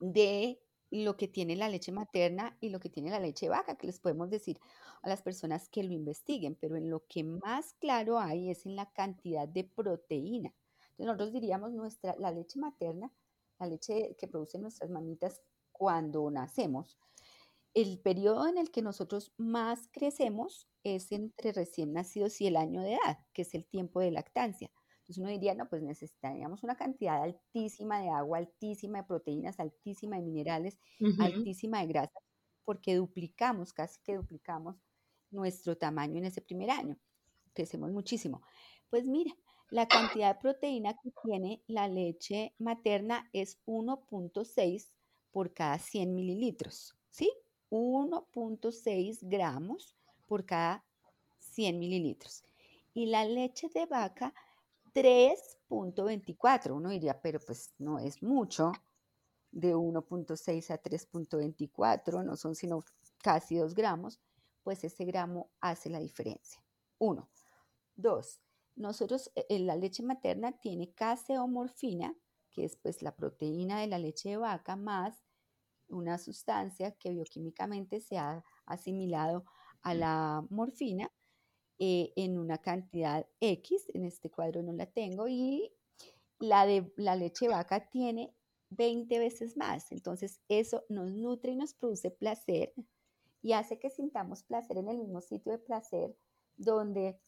de lo que tiene la leche materna y lo que tiene la leche vaca, que les podemos decir a las personas que lo investiguen, pero en lo que más claro hay es en la cantidad de proteína. Entonces nosotros diríamos nuestra, la leche materna la leche que producen nuestras mamitas cuando nacemos, el periodo en el que nosotros más crecemos es entre recién nacidos y el año de edad, que es el tiempo de lactancia. Entonces uno diría, no, pues necesitaríamos una cantidad altísima de agua, altísima de proteínas, altísima de minerales, altísima de grasa, porque duplicamos, casi que duplicamos nuestro tamaño en ese primer año. Crecemos muchísimo. Pues mira, la cantidad de proteína que tiene la leche materna es 1.6 por cada 100 mililitros, ¿sí? 1.6 gramos por cada 100 mililitros. Y la leche de vaca, 3.24. Uno diría, pero pues no es mucho, de 1.6 a 3.24, no son sino casi 2 gramos, pues ese gramo hace la diferencia. Uno. Dos, nosotros, en eh, la leche materna tiene caseomorfina, que es pues la proteína de la leche de vaca, más una sustancia que bioquímicamente se ha asimilado a la morfina eh, en una cantidad X, en este cuadro no la tengo, y la de la leche de vaca tiene 20 veces más. Entonces eso nos nutre y nos produce placer y hace que sintamos placer en el mismo sitio de placer donde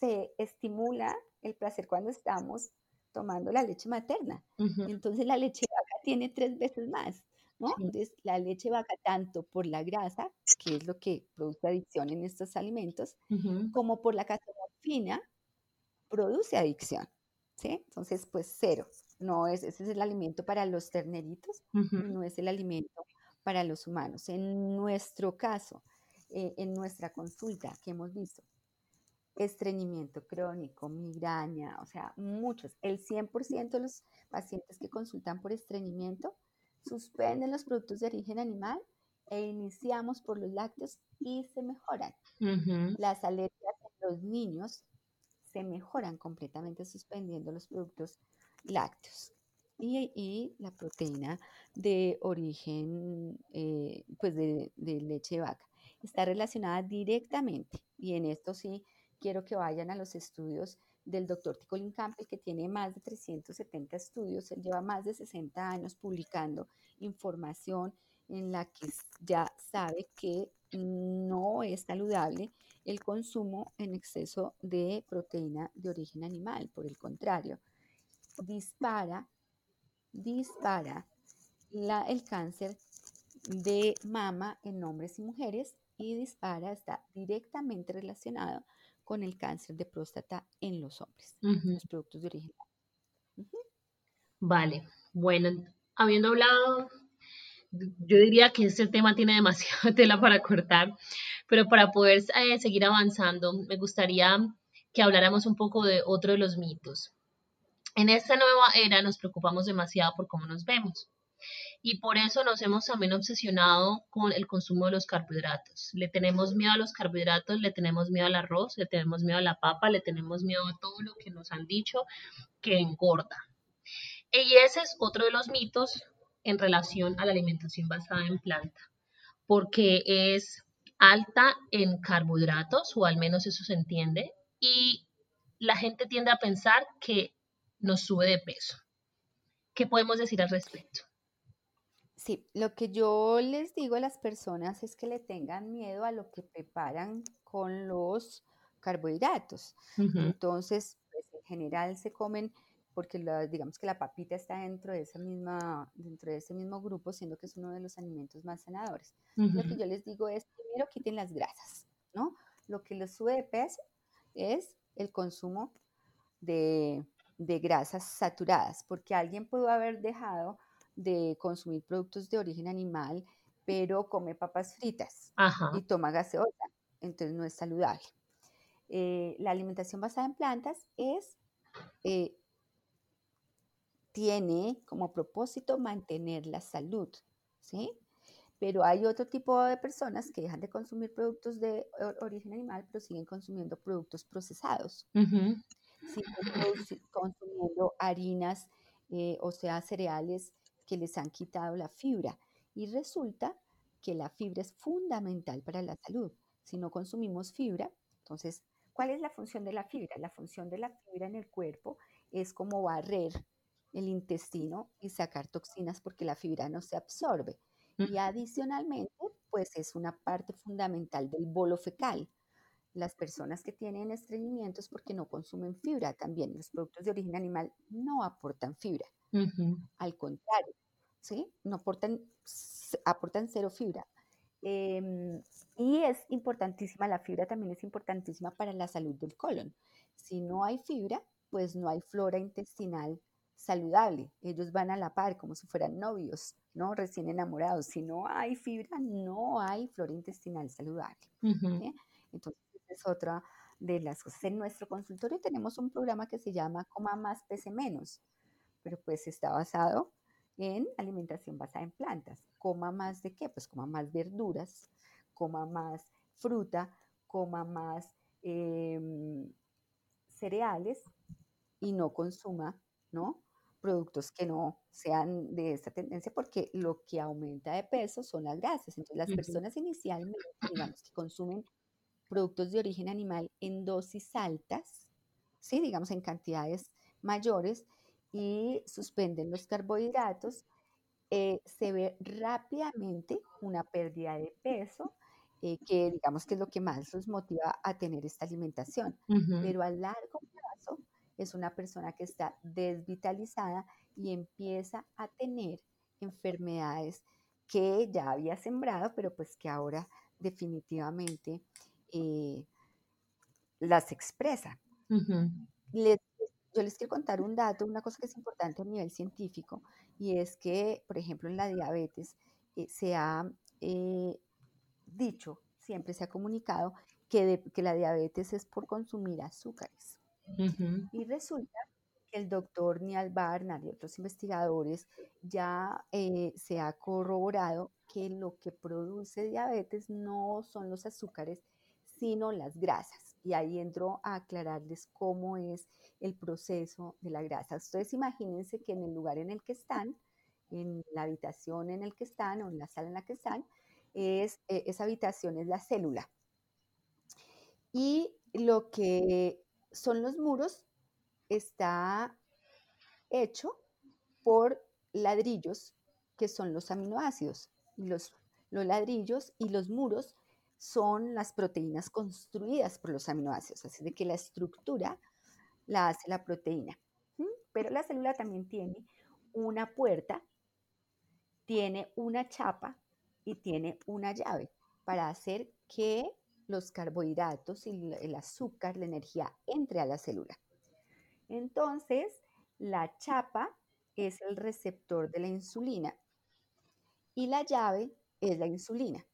se estimula el placer cuando estamos tomando la leche materna. Entonces la leche vaca tiene tres veces más, ¿no? Entonces la leche vaca tanto por la grasa, que es lo que produce adicción en estos alimentos, como por la caseomorfina, produce adicción, ¿sí? Entonces, pues cero. No es, ese es el alimento para los terneritos, no es el alimento para los humanos. En nuestro caso, eh, en nuestra consulta que hemos visto, estreñimiento crónico, migraña, o sea, muchos. El 100% de los pacientes que consultan por estreñimiento suspenden los productos de origen animal e iniciamos por los lácteos y se mejoran. Las alergias en los niños se mejoran completamente suspendiendo los productos lácteos. Y, la proteína de origen, eh, pues de, de leche de vaca, está relacionada directamente. Y en esto sí, quiero que vayan a los estudios del doctor Ticolin Campbell, que tiene más de 370 estudios, él lleva más de 60 años publicando información en la que ya sabe que no es saludable el consumo en exceso de proteína de origen animal. Por el contrario, dispara, dispara la, el cáncer de mama en hombres y mujeres y dispara, está directamente relacionado con el cáncer de próstata en los hombres, los productos de origen. Vale, bueno, habiendo hablado, yo diría que este tema tiene demasiada <laughs> tela para cortar, pero para poder eh, seguir avanzando, me gustaría que habláramos un poco de otro de los mitos. En esta nueva era nos preocupamos demasiado por cómo nos vemos y por eso nos hemos también obsesionado con el consumo de los carbohidratos. Le tenemos miedo a los carbohidratos, le tenemos miedo al arroz, le tenemos miedo a la papa, le tenemos miedo a todo lo que nos han dicho que engorda. Y ese es otro de los mitos en relación a la alimentación basada en planta, porque es alta en carbohidratos, o al menos eso se entiende, y la gente tiende a pensar que nos sube de peso. ¿Qué podemos decir al respecto? Sí, lo que yo les digo a las personas es que le tengan miedo a lo que preparan con los carbohidratos. Entonces, pues, en general se comen porque digamos que la papita está dentro de esa misma dentro de ese mismo grupo, siendo que es uno de los alimentos más sanadores. Lo que yo les digo es primero quiten las grasas, ¿no? Lo que les sube de peso es el consumo de, de grasas saturadas, porque alguien pudo haber dejado de consumir productos de origen animal, pero come papas fritas y toma gaseosa, entonces no es saludable. Eh, la alimentación basada en plantas es, eh, tiene como propósito mantener la salud, ¿sí? Pero hay otro tipo de personas que dejan de consumir productos de origen animal, pero siguen consumiendo productos procesados. Siguen consumiendo harinas, eh, o sea, cereales que les han quitado la fibra. Y resulta que la fibra es fundamental para la salud. Si no consumimos fibra, entonces, ¿cuál es la función de la fibra? La función de la fibra en el cuerpo es como barrer el intestino y sacar toxinas porque la fibra no se absorbe. Y adicionalmente, pues es una parte fundamental del bolo fecal. Las personas que tienen estreñimiento es porque no consumen fibra también. Los productos de origen animal no aportan fibra. Al contrario, ¿sí? No aportan, aportan cero fibra. Em, y es importantísima, la fibra también es importantísima para la salud del colon. Si no hay fibra, pues no hay flora intestinal saludable. Ellos van a la par como si fueran novios, ¿no? Recién enamorados. Si no hay fibra, no hay flora intestinal saludable. Entonces, es otra de las cosas. En nuestro consultorio tenemos un programa que se llama Coma más, pese menos, pero pues está basado en alimentación basada en plantas. Coma más de qué? Pues coma más verduras, coma más fruta, coma más em, cereales y no consuma, ¿no? Productos que no sean de esta tendencia porque lo que aumenta de peso son las grasas. Entonces las personas inicialmente, digamos, que consumen productos de origen animal en dosis altas, ¿sí? digamos en cantidades mayores, y suspenden los carbohidratos, eh, se ve rápidamente una pérdida de peso, eh, que digamos que es lo que más los motiva a tener esta alimentación. Pero a largo plazo es una persona que está desvitalizada y empieza a tener enfermedades que ya había sembrado, pero pues que ahora definitivamente eh, las expresa. Les yo les quiero contar un dato, una cosa que es importante a nivel científico, y es que, por ejemplo, en la diabetes eh, se ha eh, dicho, siempre se ha comunicado, que, que, la diabetes es por consumir azúcares. Y resulta que el doctor Nial Barnard y otros investigadores ya eh, se ha corroborado que lo que produce diabetes no son los azúcares, sino las grasas. Y ahí entro a aclararles cómo es el proceso de la grasa. Ustedes imagínense que en el lugar en el que están, en la habitación en el que están o en la sala en la que están, es, eh, esa habitación es la célula. Y lo que son los muros está hecho por ladrillos que son los aminoácidos. Los, los ladrillos y los muros son las proteínas construidas por los aminoácidos, así de que la estructura la hace la proteína. Pero la célula también tiene una puerta, tiene una chapa y tiene una llave para hacer que los carbohidratos y el azúcar, la energía, entre a la célula. Entonces, la chapa es el receptor de la insulina y la llave es la insulina.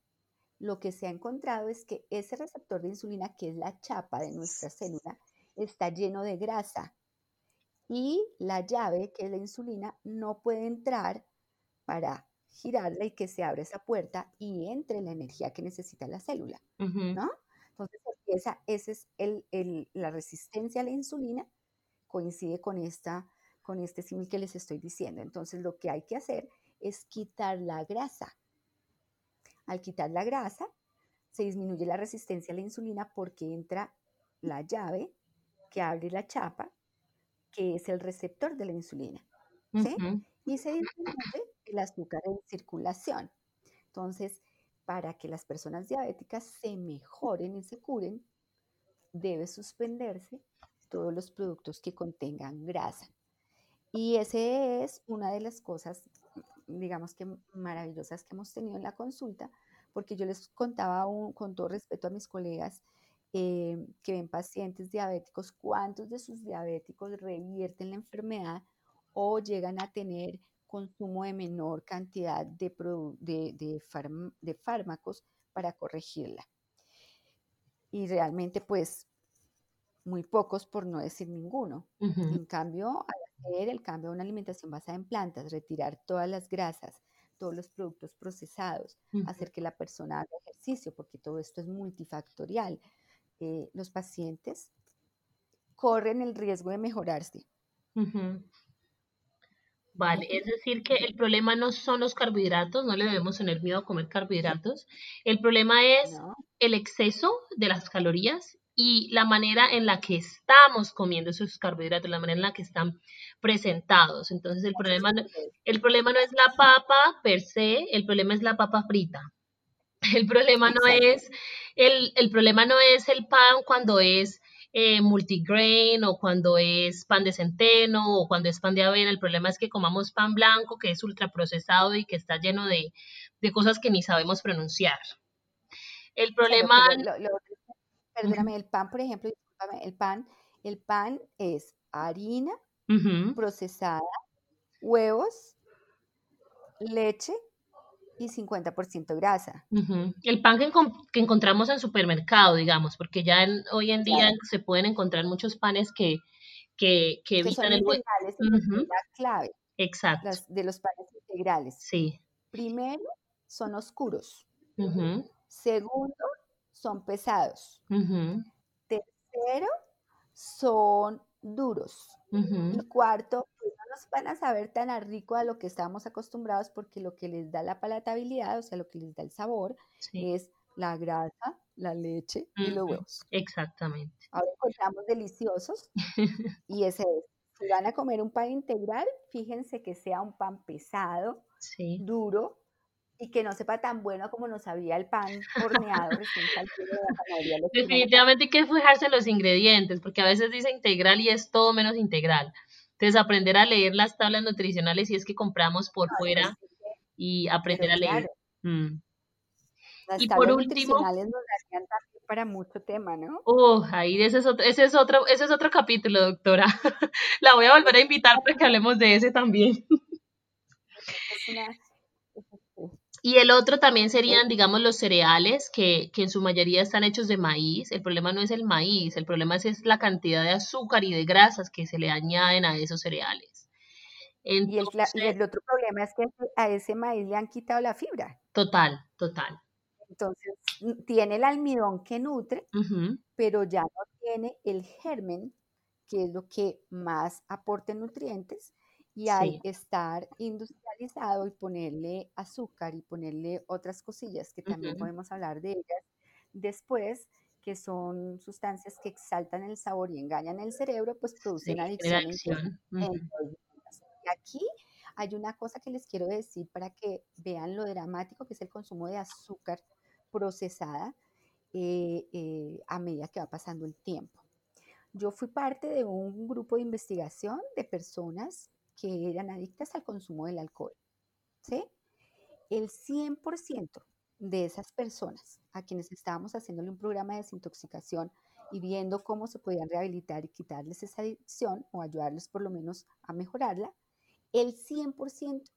Lo que se ha encontrado es que ese receptor de insulina, que es la chapa de nuestra célula, está lleno de grasa y la llave, que es la insulina, no puede entrar para girarla y que se abra esa puerta y entre la energía que necesita la célula, ¿no? Entonces, esa, es el, la resistencia a la insulina, coincide con, esta, con este símil que les estoy diciendo. Entonces, lo que hay que hacer es quitar la grasa. Al quitar la grasa, se disminuye la resistencia a la insulina porque entra la llave que abre la chapa, que es el receptor de la insulina. ¿sí? Y se disminuye el azúcar en circulación. Entonces, para que las personas diabéticas se mejoren y se curen, debe suspenderse todos los productos que contengan grasa. Y esa es una de las cosas, digamos que maravillosas que hemos tenido en la consulta, porque yo les contaba con todo respeto a mis colegas eh, que ven pacientes diabéticos, cuántos de sus diabéticos revierten la enfermedad o llegan a tener consumo de menor cantidad de, de, fármacos para corregirla. Y realmente, pues, muy pocos, por no decir ninguno. En cambio, al el cambio a una alimentación basada en plantas, retirar todas las grasas, todos los productos procesados, hacer que la persona haga ejercicio, porque todo esto es multifactorial, eh, los pacientes corren el riesgo de mejorarse. Vale, es decir que el problema no son los carbohidratos, no le debemos tener miedo a comer carbohidratos. El problema es el exceso de las calorías y la manera en la que estamos comiendo esos carbohidratos, la manera en la que están presentados. Entonces el problema, no, el problema no es la papa per se, el problema es la papa frita. <laughs> El problema no es el, el problema no es el pan cuando es eh, multigrain o cuando es pan de centeno o cuando es pan de avena. El problema es que comamos pan blanco que es ultraprocesado y que está lleno de, cosas que ni sabemos pronunciar. El problema... perdóname, el pan, por ejemplo, el pan, el pan es harina procesada, huevos, leche y 50% grasa. El pan que, encontramos en supermercado, digamos, porque ya hoy en día se pueden encontrar muchos panes que, que, que evitan el huevo. la clave. Exacto. de los panes integrales. Sí. Primero, son oscuros. Segundo, son pesados. Tercero, son duros. Y cuarto, pues, no nos van a saber tan a rico a lo que estamos acostumbrados porque lo que les da la palatabilidad, o sea, lo que les da el sabor, es la grasa, la leche y los huevos. Exactamente. Ahora encontramos deliciosos <laughs> y ese es. Si van a comer un pan integral, fíjense que sea un pan pesado, duro, y que no sepa tan bueno como nos sabía el pan horneado Definitivamente hay que fijarse en los ingredientes, porque a veces dice integral y es todo menos integral. Entonces, aprender a leer las tablas nutricionales si es que compramos por fuera y aprender a leer. Mm. Las y por último, nutricionales nos darían también para mucho tema, ¿no? Oh, ahí ese es otro, ese es otro, ese es otro capítulo, doctora. <laughs> La voy a volver a invitar para que hablemos de ese también. Es una, y el otro también serían, digamos, los cereales, que, en su mayoría están hechos de maíz. El problema no es el maíz, el problema es, la cantidad de azúcar y de grasas que se le añaden a esos cereales. y, el, otro problema es que a ese maíz le han quitado la fibra. Total, total. Entonces, tiene el almidón que nutre, pero ya no tiene el germen, que es lo que más aporte nutrientes, y hay que estar industrializado y ponerle azúcar y ponerle otras cosillas que también podemos hablar de ellas después, que son sustancias que exaltan el sabor y engañan el cerebro, pues producen Sí, adicción. los niños. Y aquí hay una cosa que les quiero decir para que vean lo dramático que es el consumo de azúcar procesada eh, eh, a medida que va pasando el tiempo. Yo fui parte de un grupo de investigación de personas que eran adictas al consumo del alcohol. ¿sí? El 100% de esas personas a quienes estábamos haciéndole un programa de desintoxicación y viendo cómo se podían rehabilitar y quitarles esa adicción o ayudarles por lo menos a mejorarla, el 100%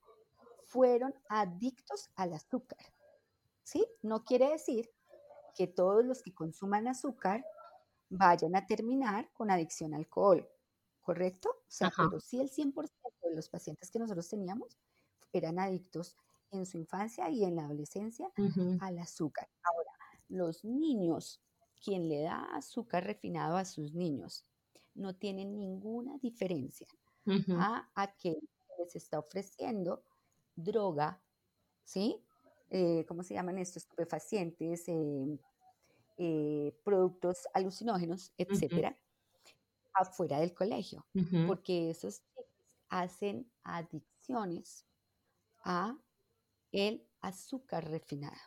fueron adictos al azúcar. ¿Sí? No quiere decir que todos los que consuman azúcar vayan a terminar con adicción al alcohol, ¿correcto? O sea, Ajá. pero sí el 100% los pacientes que nosotros teníamos eran adictos en su infancia y en la adolescencia al azúcar. Ahora, los niños, quien le da azúcar refinado a sus niños, no tienen ninguna diferencia a aquel que les está ofreciendo droga, ¿sí? Eh, ¿Cómo se llaman estos? Estupefacientes, eh, eh, productos alucinógenos, etcétera, afuera del colegio, porque esos hacen adicciones a el azúcar refinado.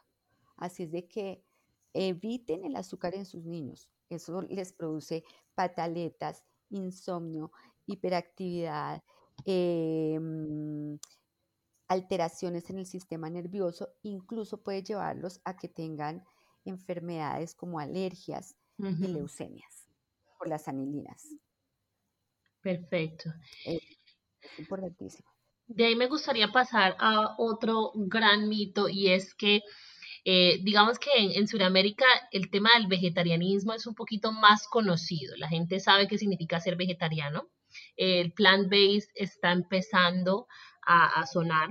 Así es de que eviten el azúcar en sus niños. Eso les produce pataletas, insomnio, hiperactividad, eh, mm, alteraciones en el sistema nervioso, incluso puede llevarlos a que tengan enfermedades como alergias y leucemias por las anilinas. Perfecto. Eh, importantísimo. De ahí me gustaría pasar a otro gran mito y es que, eh, digamos que en, en Sudamérica el tema del vegetarianismo es un poquito más conocido. La gente sabe qué significa ser vegetariano. El plant-based está empezando a, a sonar.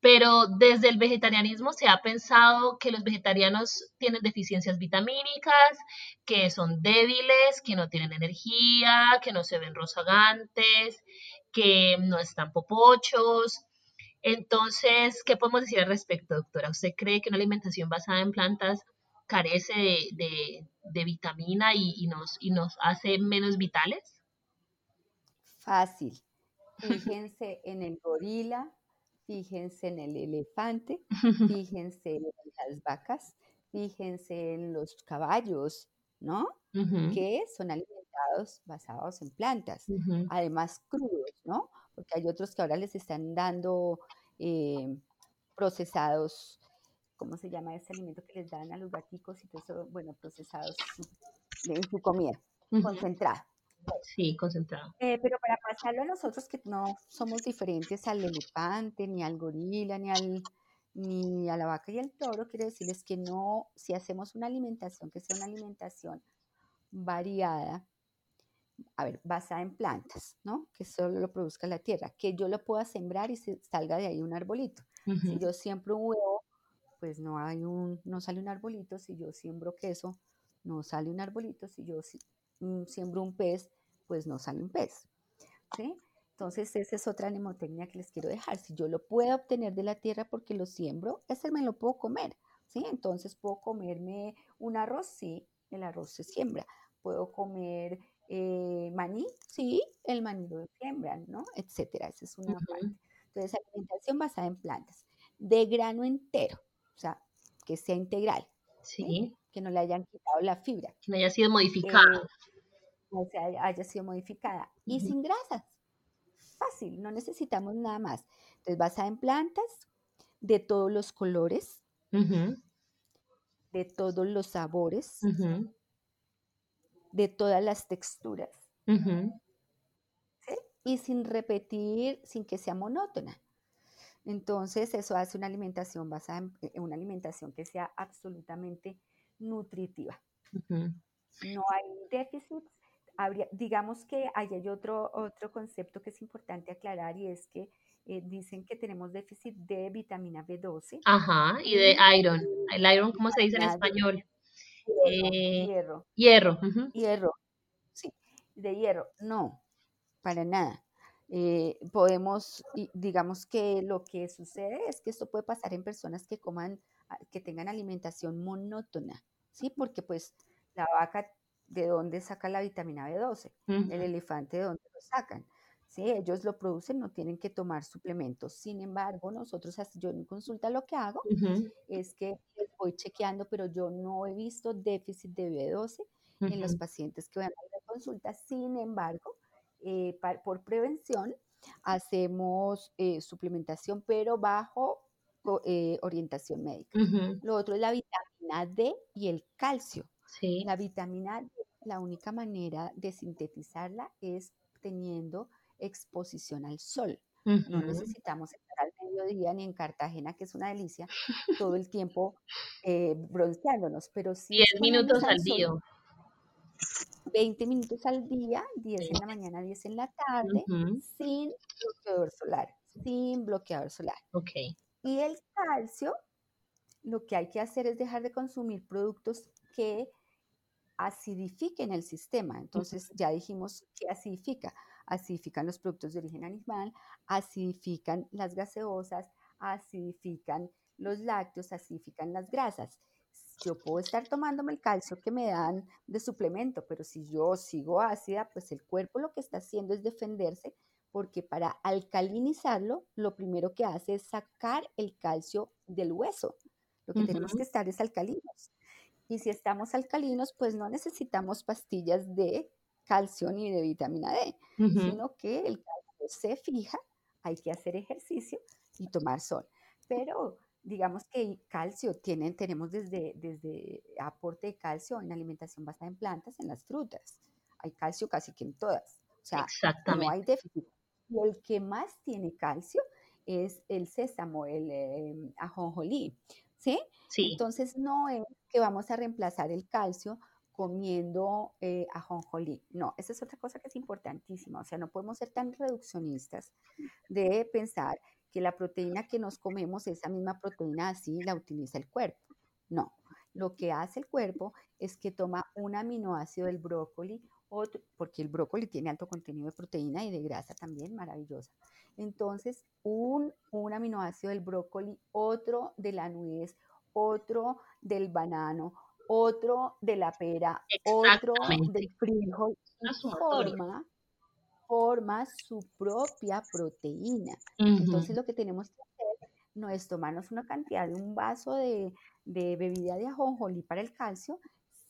Pero desde el vegetarianismo se ha pensado que los vegetarianos tienen deficiencias vitamínicas, que son débiles, que no tienen energía, que no se ven rozagantes, que no están popochos. Entonces, ¿qué podemos decir al respecto, doctora? ¿Usted cree que una alimentación basada en plantas carece de, de- de vitamina y, y nos, y nos hace menos vitales? Fácil. Fíjense en el gorila, fíjense en el elefante, <laughs> fíjense en las vacas, fíjense en los caballos, ¿no? Que son basados en plantas, además crudos, ¿no? Porque hay otros que ahora les están dando eh, procesados, ¿cómo se llama ese alimento que les dan a los gaticos y todo eso? Bueno, procesados en su comida, ujú. concentrado. Sí, concentrado. Eh, pero para pasarlo a nosotros que no somos diferentes al elefante, ni al gorila, ni al ni a la vaca y al toro, quiero decirles que no, si hacemos una alimentación que sea una alimentación variada, a ver, basada en plantas, ¿no? Que solo lo produzca la tierra, que yo lo pueda sembrar y se salga de ahí un arbolito. Si Ujú, yo siembro un huevo, pues no hay un, no sale un arbolito. Si yo siembro queso, no sale un arbolito. Si yo si- mm, siembro un pez, pues no sale un pez. ¿sí? Entonces, esa es otra mnemotecnia que les quiero dejar. Si yo lo puedo obtener de la tierra porque lo siembro, ese me lo puedo comer, ¿sí? Entonces, puedo comerme un arroz, sí, el arroz se siembra. Puedo comer eh, maní, sí, el maní lo siembran, ¿no? Etcétera. Esa es una parte. Entonces, alimentación basada en plantas, de grano entero, o sea, que sea integral, ¿sí? Sí, Que no le hayan quitado la fibra, que no haya sido modificada. eh, o sea, haya- sido modificada y sin grasas. Fácil, no necesitamos nada más. Entonces, basada en plantas, de todos los colores, de todos los sabores, de todas las texturas. Y sin repetir, sin que sea monótona. Entonces, eso hace una alimentación basada en en una alimentación que sea absolutamente nutritiva. No hay déficits. Habría, digamos que ahí hay otro, otro concepto que es importante aclarar y es que eh, dicen que tenemos déficit de vitamina B12 Ajá, y de iron. El iron, ¿cómo se dice en español? Hierro, Eh, hierro, hierro. hierro, sí, de hierro, no, para nada. Eh, podemos, y digamos que lo que sucede es que esto puede pasar en personas que coman, ah, que tengan alimentación monótona, ¿sí? Porque pues La vaca, ¿de dónde saca la vitamina B12? El elefante, ¿de dónde lo sacan? Sí, ellos lo producen, no tienen que tomar suplementos. Sin embargo, nosotros, yo en consulta lo que hago es que voy chequeando, pero yo no he visto déficit de B12 en los pacientes que van a la consulta. Sin embargo, eh, por prevención, hacemos eh, suplementación, pero bajo eh, orientación médica. Lo otro es la vitamina D y el calcio. La vitamina D, la única manera de sintetizarla es teniendo exposición al sol. No necesitamos estar al mediodía ni en Cartagena, que es una delicia, todo el tiempo eh, bronceándonos, pero sí. 10 minutos al día. 20 minutos al día, 10 en la mañana, 10 en la tarde, sin bloqueador solar, sin bloqueador solar. Ok. Y el calcio, lo que hay que hacer es dejar de consumir productos que acidifiquen el sistema. Entonces, ya dijimos que acidifica acidifican los productos de origen animal, acidifican las gaseosas, acidifican los lácteos, acidifican las grasas. Yo puedo estar tomándome el calcio que me dan de suplemento, pero si yo sigo ácida, pues el cuerpo lo que está haciendo es defenderse porque para alcalinizarlo, lo primero que hace es sacar el calcio del hueso. Lo que tenemos que estar es alcalinos. Y si estamos alcalinos, pues no necesitamos pastillas de calcio ni de vitamina D, sino que el calcio se fija, hay que hacer ejercicio y tomar sol. Pero digamos que calcio tienen, tenemos desde, desde aporte de calcio en alimentación basada en plantas, en las frutas. Hay calcio casi que en todas. O sea, no hay déficit. Y el que más tiene calcio es el sésamo, el em, ajonjolí. ¿sí? ¿sí? Entonces no es que vamos a reemplazar el calcio comiendo eh, ajonjolí. No, esa es otra cosa que es importantísima. O sea, no podemos ser tan reduccionistas de pensar que la proteína que nos comemos, esa misma proteína así la utiliza el cuerpo. No, lo que hace el cuerpo es que toma un aminoácido del brócoli, otro, porque el brócoli tiene alto contenido de proteína y de grasa también, maravillosa. Entonces, un, un aminoácido del brócoli, otro de la nuez, otro del banano, otro de la pera, otro del frijol, forma, forma su propia proteína. Entonces lo que tenemos que hacer no es tomarnos una cantidad de un vaso de, bebida de ajonjolí para el calcio,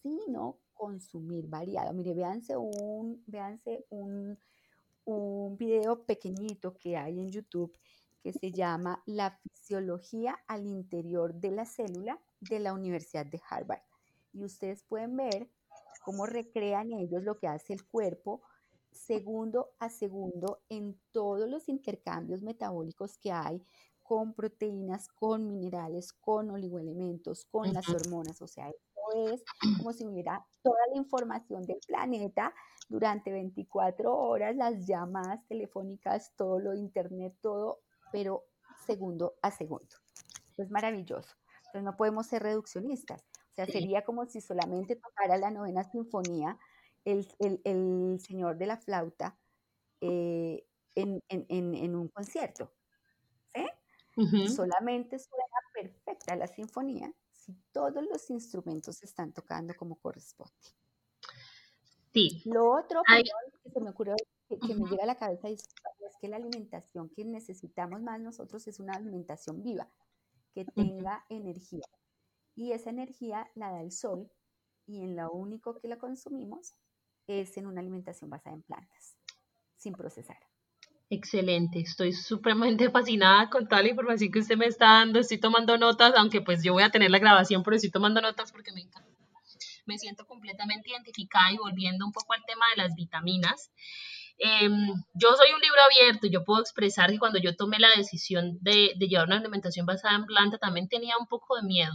sino consumir variado. Mire, véanse un, véanse un, un video pequeñito que hay en YouTube que se llama La fisiología al interior de la célula de la Universidad de Harvard y ustedes pueden ver cómo recrean ellos lo que hace el cuerpo segundo a segundo en todos los intercambios metabólicos que hay con proteínas, con minerales, con oligoelementos, con las hormonas. O sea, esto es como si hubiera toda la información del planeta durante 24 horas, las llamadas telefónicas, todo lo internet, todo, pero segundo a segundo. Es maravilloso. Entonces no podemos ser reduccionistas. O sea, sería como si solamente tocara la novena sinfonía el, señor de la flauta eh, en, un concierto. ¿sí? Solamente suena perfecta la sinfonía si todos los instrumentos están tocando como corresponde. Sí. Lo otro que se me ocurrió, que, me llega a la cabeza es que la alimentación que necesitamos más nosotros es una alimentación viva, que tenga energía y esa energía la da el sol y en lo único que la consumimos es en una alimentación basada en plantas, sin procesar. Excelente, estoy supremamente <laughs> fascinada con toda la información que usted me está dando, estoy tomando notas, aunque pues yo voy a tener la grabación, pero estoy tomando notas porque me encanta. Me siento completamente identificada y volviendo un poco al tema de las vitaminas. Em, yo soy un libro abierto yo puedo expresar que cuando yo tomé la decisión de, de llevar una alimentación basada en planta también tenía un poco de miedo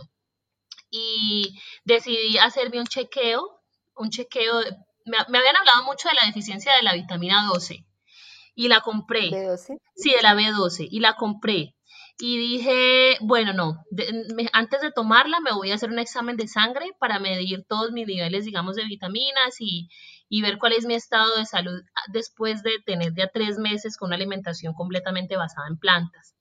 y decidí hacerme un chequeo, un chequeo, me, habían hablado mucho de la deficiencia de la vitamina 12 y la compré. ¿B12? Sí, de la B12 y la compré. Y dije, bueno, no, antes de tomarla me voy a hacer un examen de sangre para medir todos mis niveles, digamos, de vitaminas y, y ver cuál es mi estado de salud después de tener ya tres meses con una alimentación completamente basada en plantas.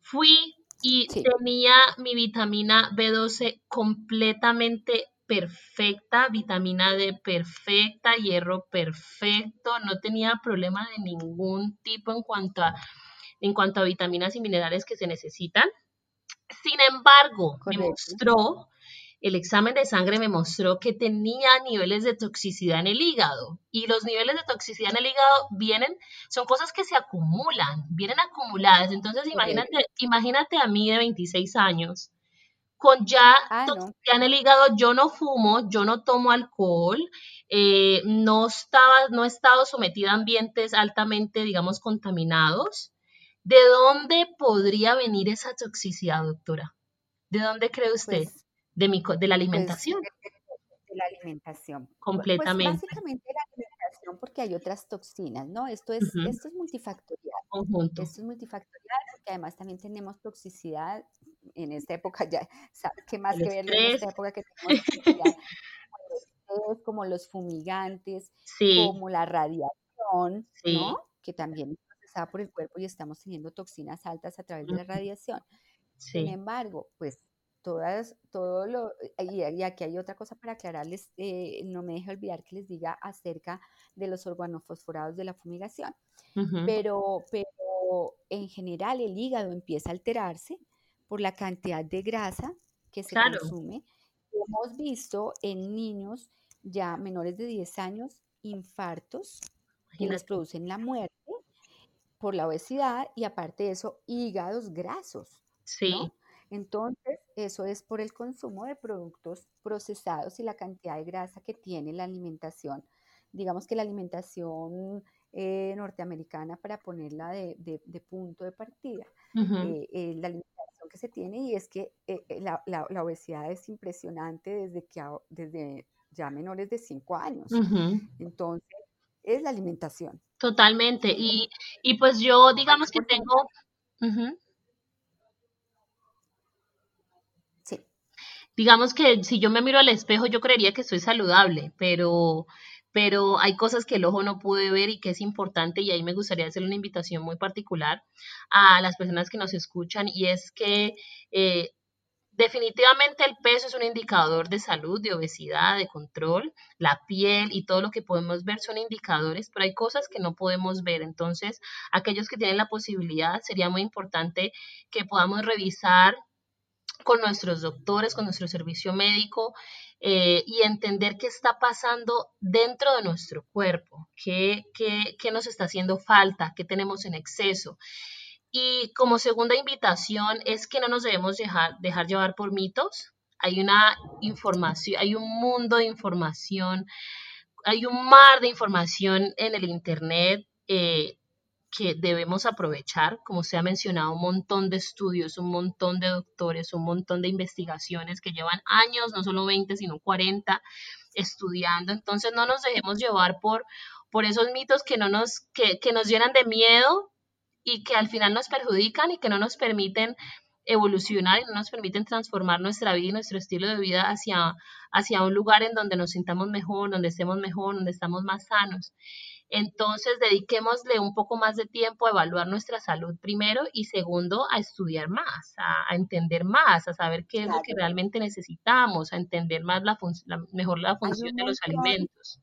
Fui y tenía mi vitamina B12 completamente perfecta, vitamina D perfecta, hierro perfecto, no tenía problema de ningún tipo en cuanto a, en cuanto a vitaminas y minerales que se necesitan. Sin embargo, me mostró, el examen de sangre me mostró que tenía niveles de toxicidad en el hígado. Y los niveles de toxicidad en el hígado vienen, son cosas que se acumulan, vienen acumuladas. Entonces, imagínate, imagínate a mí de 26 años, con ya Ah, no. toxicidad en el hígado, yo no fumo, yo no tomo alcohol, eh, no, estaba, no he estado sometida a ambientes altamente, digamos, contaminados. ¿De dónde podría venir esa toxicidad, doctora? ¿De dónde cree usted? Pues, de, mi, co- de la pues alimentación, de la alimentación. Pu- Pues completamente, básicamente la alimentación porque hay otras toxinas, ¿no? Esto es, esto es multifactorial. conjunto. Esto es multifactorial porque además también tenemos toxicidad en esta época ya, <laughs> ¿sabes qué más El que verlo en esta época que <laughs> tenemos toxicidad? Como los fumigantes, sí, como la radiación, sí, ¿no? Que también es procesada por el cuerpo y estamos teniendo toxinas altas a través de la radiación. Sin embargo, pues todas, todo lo, y, y aquí hay otra cosa para aclararles, eh, no me deje olvidar que les diga acerca de los organofosforados de la fumigación, pero, pero en general el hígado empieza a alterarse por la cantidad de grasa que se claro, consume. Hemos visto en niños ya menores de 10 años infartos que les imagínate, producen la muerte por la obesidad y aparte de eso, hígados grasos, sí, ¿no? Entonces, eso es por el consumo de productos procesados y la cantidad de grasa que tiene la alimentación. Digamos que la alimentación eh, norteamericana, para ponerla de, de- de punto de partida, eh, eh, la alimentación que se tiene y es que eh, la, la- la obesidad es impresionante desde, que, a- desde ya menores de 5 años. Entonces, es la alimentación. totalmente. Y, y pues yo, digamos que tengo. Digamos que si yo me miro al espejo, yo creería que estoy saludable, pero, pero hay cosas que el ojo no puede ver y que es importante y ahí me gustaría hacer una invitación muy particular a las personas que nos escuchan y es que eh, definitivamente el peso es un indicador de salud, de obesidad, de control, la piel y todo lo que podemos ver son indicadores, pero hay cosas que no podemos ver. Entonces, aquellos que tienen la posibilidad, sería muy importante que podamos revisar con nuestros doctores, con nuestro servicio médico eh, y entender qué está pasando dentro de nuestro cuerpo, qué, qué, qué nos está haciendo falta, qué tenemos en exceso. Y como segunda invitación es que no nos debemos dejar, dejar llevar por mitos. Hay una información, hay un mundo de información, hay un mar de información en el Internet eh, que debemos aprovechar. Como se ha mencionado, un montón de estudios, un montón de doctores, un montón de investigaciones que llevan años, no solo 20, sino 40, estudiando. Entonces no nos dejemos llevar por, por esos mitos que, no nos, que, que nos llenan de miedo y que al final nos perjudican y que no nos permiten evolucionar y no nos permiten transformar nuestra vida y nuestro estilo de vida hacia, hacia un lugar en donde nos sintamos mejor, donde estemos mejor, donde estamos más sanos. Entonces, dediquémosle un poco más de tiempo a evaluar nuestra salud primero y segundo, a estudiar más, a, a entender más, a saber qué es lo que realmente necesitamos, a entender más la, la- mejor la función un de los montón, alimentos.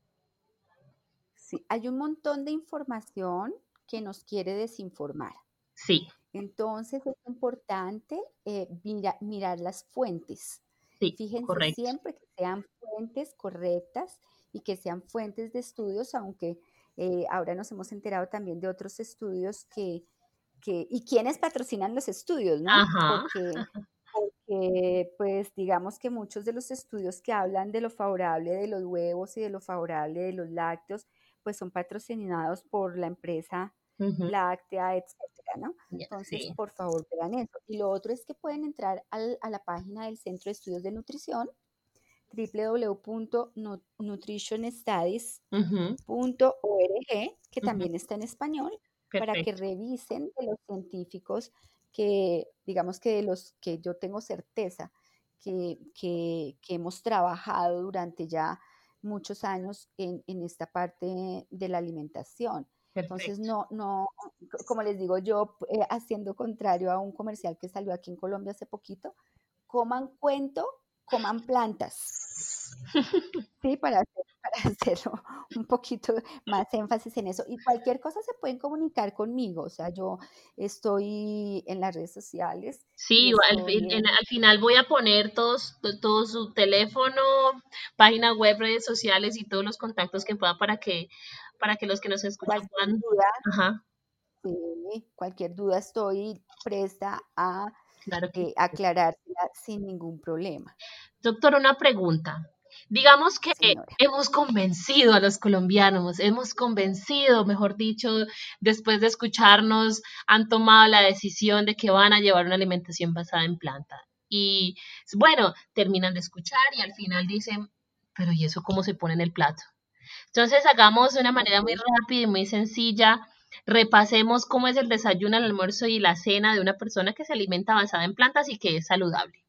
sí, hay un montón de información que nos quiere desinformar. Sí, Entonces es importante eh, mira- mirar las fuentes. sí, Fíjense correcto. siempre que sean fuentes correctas y que sean fuentes de estudios, aunque eh, ahora nos hemos enterado también de otros estudios que, que y quiénes patrocinan los estudios, ¿no? Ajá, Porque, <laughs> porque, pues digamos que muchos de los estudios que hablan de lo favorable de los huevos y de lo favorable de los lácteos, pues son patrocinados por la empresa ujú, láctea, etcétera, ¿no? Entonces, sí, por favor, vean eso. Y lo otro es que pueden entrar al- a la página del Centro de Estudios de Nutrición, www.nutritionstudies.org, que también está en español, para que revisen de los científicos que, digamos que de los que yo tengo certeza que, que- que hemos trabajado durante ya muchos años en, en esta parte de la alimentación. Entonces, no, no, co- como les digo yo, eh, haciendo contrario a un comercial que salió aquí en Colombia hace poquito, coman cuento, coman plantas. <laughs> Sí, para, hacer, para hacerlo un poquito más énfasis en eso. Y cualquier cosa se pueden comunicar conmigo. O sea, yo estoy en las redes sociales. Sí, al, al, final voy a poner todos, todo su teléfono, página web, redes sociales y todos los contactos que pueda para que, para que los que nos escuchan puedan. Duda, Ajá. Sí, cualquier duda estoy presta a claro que... Eh, sin ningún problema. Doctor, una pregunta. Digamos que hemos convencido a los colombianos, hemos convencido, mejor dicho, después de escucharnos, han tomado la decisión de que van a llevar una alimentación basada en planta. Y bueno, terminan de escuchar y al final dicen, pero ¿y eso cómo se pone en el plato? Entonces hagamos de una manera muy rápida y muy sencilla, repasemos cómo es el desayuno, el almuerzo y la cena de una persona que se alimenta basada en plantas y que es saludable.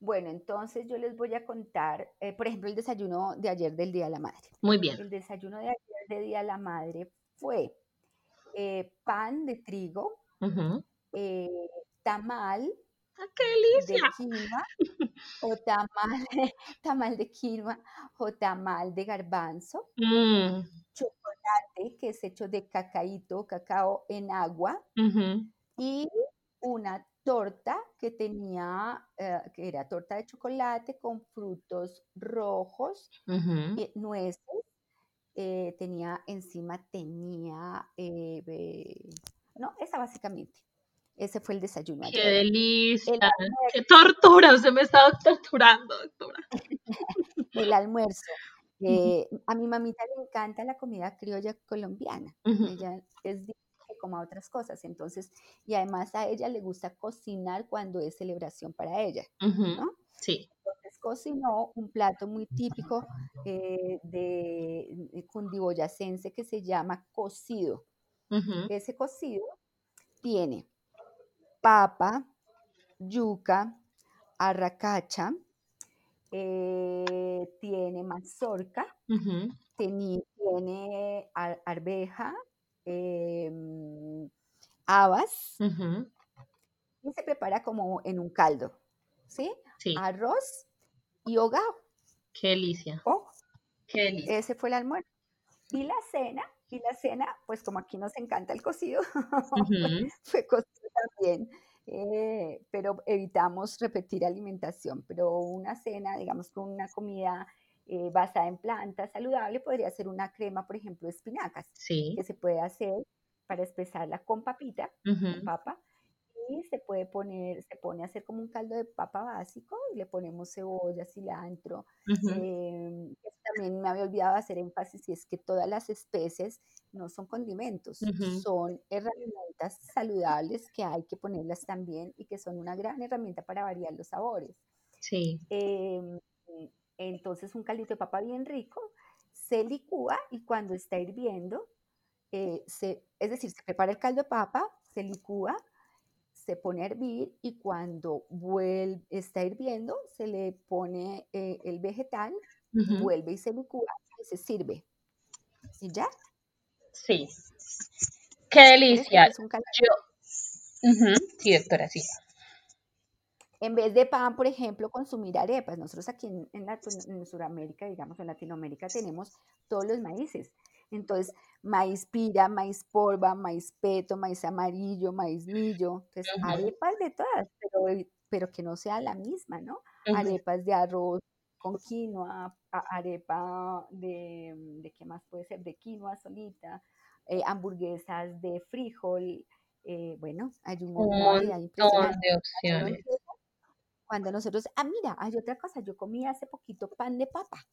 Bueno, entonces yo les voy a contar, eh, por ejemplo, el desayuno de ayer del Día de la Madre. Muy bien. El desayuno de ayer del Día de la Madre fue eh, pan de trigo, eh, tamal ¡Ah, qué de quinoa, o tamal, <laughs> tamal de quinoa, o tamal de garbanzo, mm. chocolate que es hecho de cacaíto, cacao en agua, y una torta que tenía, eh, que era torta de chocolate con frutos rojos, y nueces, eh, tenía encima, tenía, no, esa básicamente. Ese fue el desayuno. ¡Qué delicia! ¡Qué tortura! Usted me estaba torturando, doctora. <laughs> el almuerzo. a mi mamita le encanta la comida criolla colombiana. Ella es como a otras cosas. Entonces, y además a ella le gusta cocinar cuando es celebración para ella, ¿no? Sí. Entonces cocinó un plato muy típico eh, de cundiboyacense que se llama cocido. Ese cocido tiene papa, yuca, arracacha, eh, tiene mazorca, tiene, arveja, Em, habas y se prepara como en un caldo, ¿sí? Arroz y hogao. Qué delicia. Oh, Qué delicia. Ese fue el almuerzo. Y la cena, y la cena, pues como aquí nos encanta el cocido, <laughs> fue cocido también. Eh, pero evitamos repetir alimentación, pero una cena, digamos, con una comida eh, basada en plantas saludable, podría ser una crema, por ejemplo, de espinacas, que se puede hacer para espesarla con papita, con papa, y se puede poner, se pone a hacer como un caldo de papa básico y le ponemos cebolla, cilantro. Em, también me había olvidado hacer énfasis y es que todas las especies no son condimentos, son herramientas saludables que hay que ponerlas también y que son una gran herramienta para variar los sabores. Sí. Em, entonces un caldito de papa bien rico se licúa y cuando está hirviendo, eh, se, es decir, se prepara el caldo de papa, se licúa, se pone a hervir y cuando vuelve, está hirviendo, se le pone eh, el vegetal, vuelve y se licúa y se sirve. ¿Y ya? Sí. Qué delicia. Sí, doctora, sí en vez de pan, por ejemplo, consumir arepas. Nosotros aquí en, en, Sudamérica, digamos en Latinoamérica, tenemos todos los maíces. Entonces, maíz pira, maíz polva, maíz peto, maíz amarillo, maíz millo. Entonces, arepas de todas, pero, pero que no sea la misma, ¿no? Arepas de arroz con quinoa, arepa de, de, ¿qué más puede ser? De quinoa solita, eh, hamburguesas de frijol. Eh, bueno, hay un montón de opciones cuando nosotros, ah, mira, hay otra cosa, yo comí hace poquito pan de papa.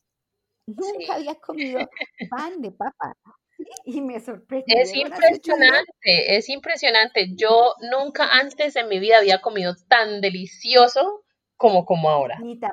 Nunca había comido pan de papa. Y me sorprendió. Es impresionante, es impresionante. Yo nunca antes en mi vida había comido tan delicioso como como ahora. Ni tan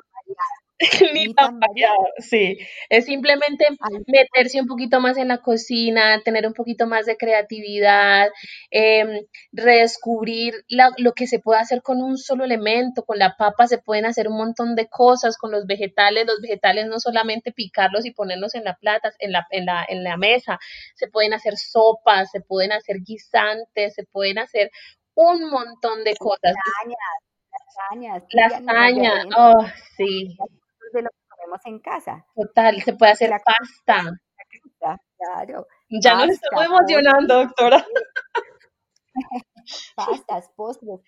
<laughs> Ni tan variado, sí. Es simplemente meterse un poquito más en la cocina, tener un poquito más de creatividad, em, redescubrir lo que se puede hacer con un solo elemento. Con la papa se pueden hacer un montón de cosas, con los vegetales, los vegetales no solamente picarlos y ponerlos en la plata, en la, en la, en la mesa, se pueden hacer sopas, se pueden hacer guisantes, se pueden hacer un montón de cosas lasañas. Lasaña, oh, sí. De lo que comemos en casa. Total, se puede hacer pasta. Claro. Ya nos estamos emocionando, doctora. <laughs> Pastas, postres,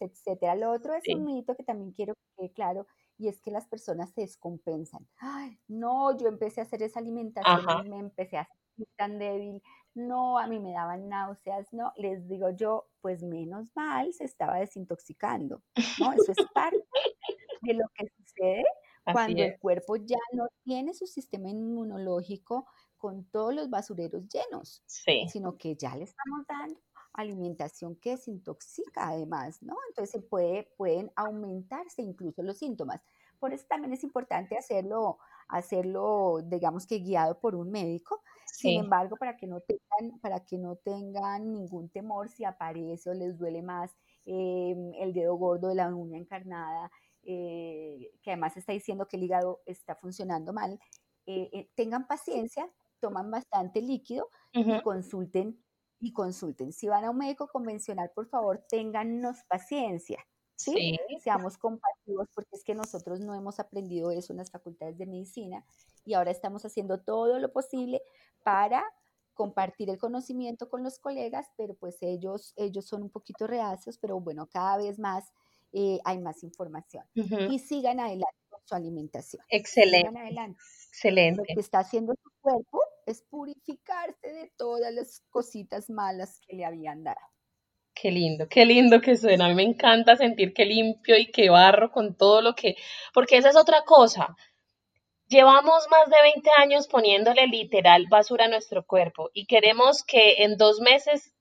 etcétera. Lo otro es un mito que también quiero que quede claro y es que las personas se descompensan. Ay, no, yo empecé a hacer esa alimentación y me empecé a sentir tan débil. No, a mí me daban náuseas, no, les digo yo, pues menos mal se estaba desintoxicando, ¿no? Eso es parte de lo que sucede cuando el cuerpo ya no tiene su sistema inmunológico con todos los basureros llenos, sino que ya le estamos dando alimentación que desintoxica además, ¿no? Entonces puede, pueden aumentarse incluso los síntomas. Por eso también es importante hacerlo, hacerlo, digamos que guiado por un médico. Sin embargo, para que no tengan, para que no tengan ningún temor si aparece o les duele más em, el dedo gordo de la uña encarnada, eh, que además está diciendo que el hígado está funcionando mal, eh, eh, tengan paciencia, toman bastante líquido y consulten y consulten. Si van a un médico convencional, por favor, téngannos paciencia. ¿sí? Seamos compasivos porque es que nosotros no hemos aprendido eso en las facultades de medicina y ahora estamos haciendo todo lo posible para compartir el conocimiento con los colegas, pero pues ellos, ellos son un poquito reacios, pero bueno, cada vez más eh, hay más información. Y sigan adelante con su alimentación. Excelente. Sigan adelante. Excelente. Lo que está haciendo su cuerpo es purificarse de todas las cositas malas que le habían dado. Qué lindo, qué lindo que suena. A mí me encanta sentir que limpio y que barro con todo lo que... Porque esa es otra cosa. Llevamos más de 20 años poniéndole literal basura a nuestro cuerpo y queremos que en dos meses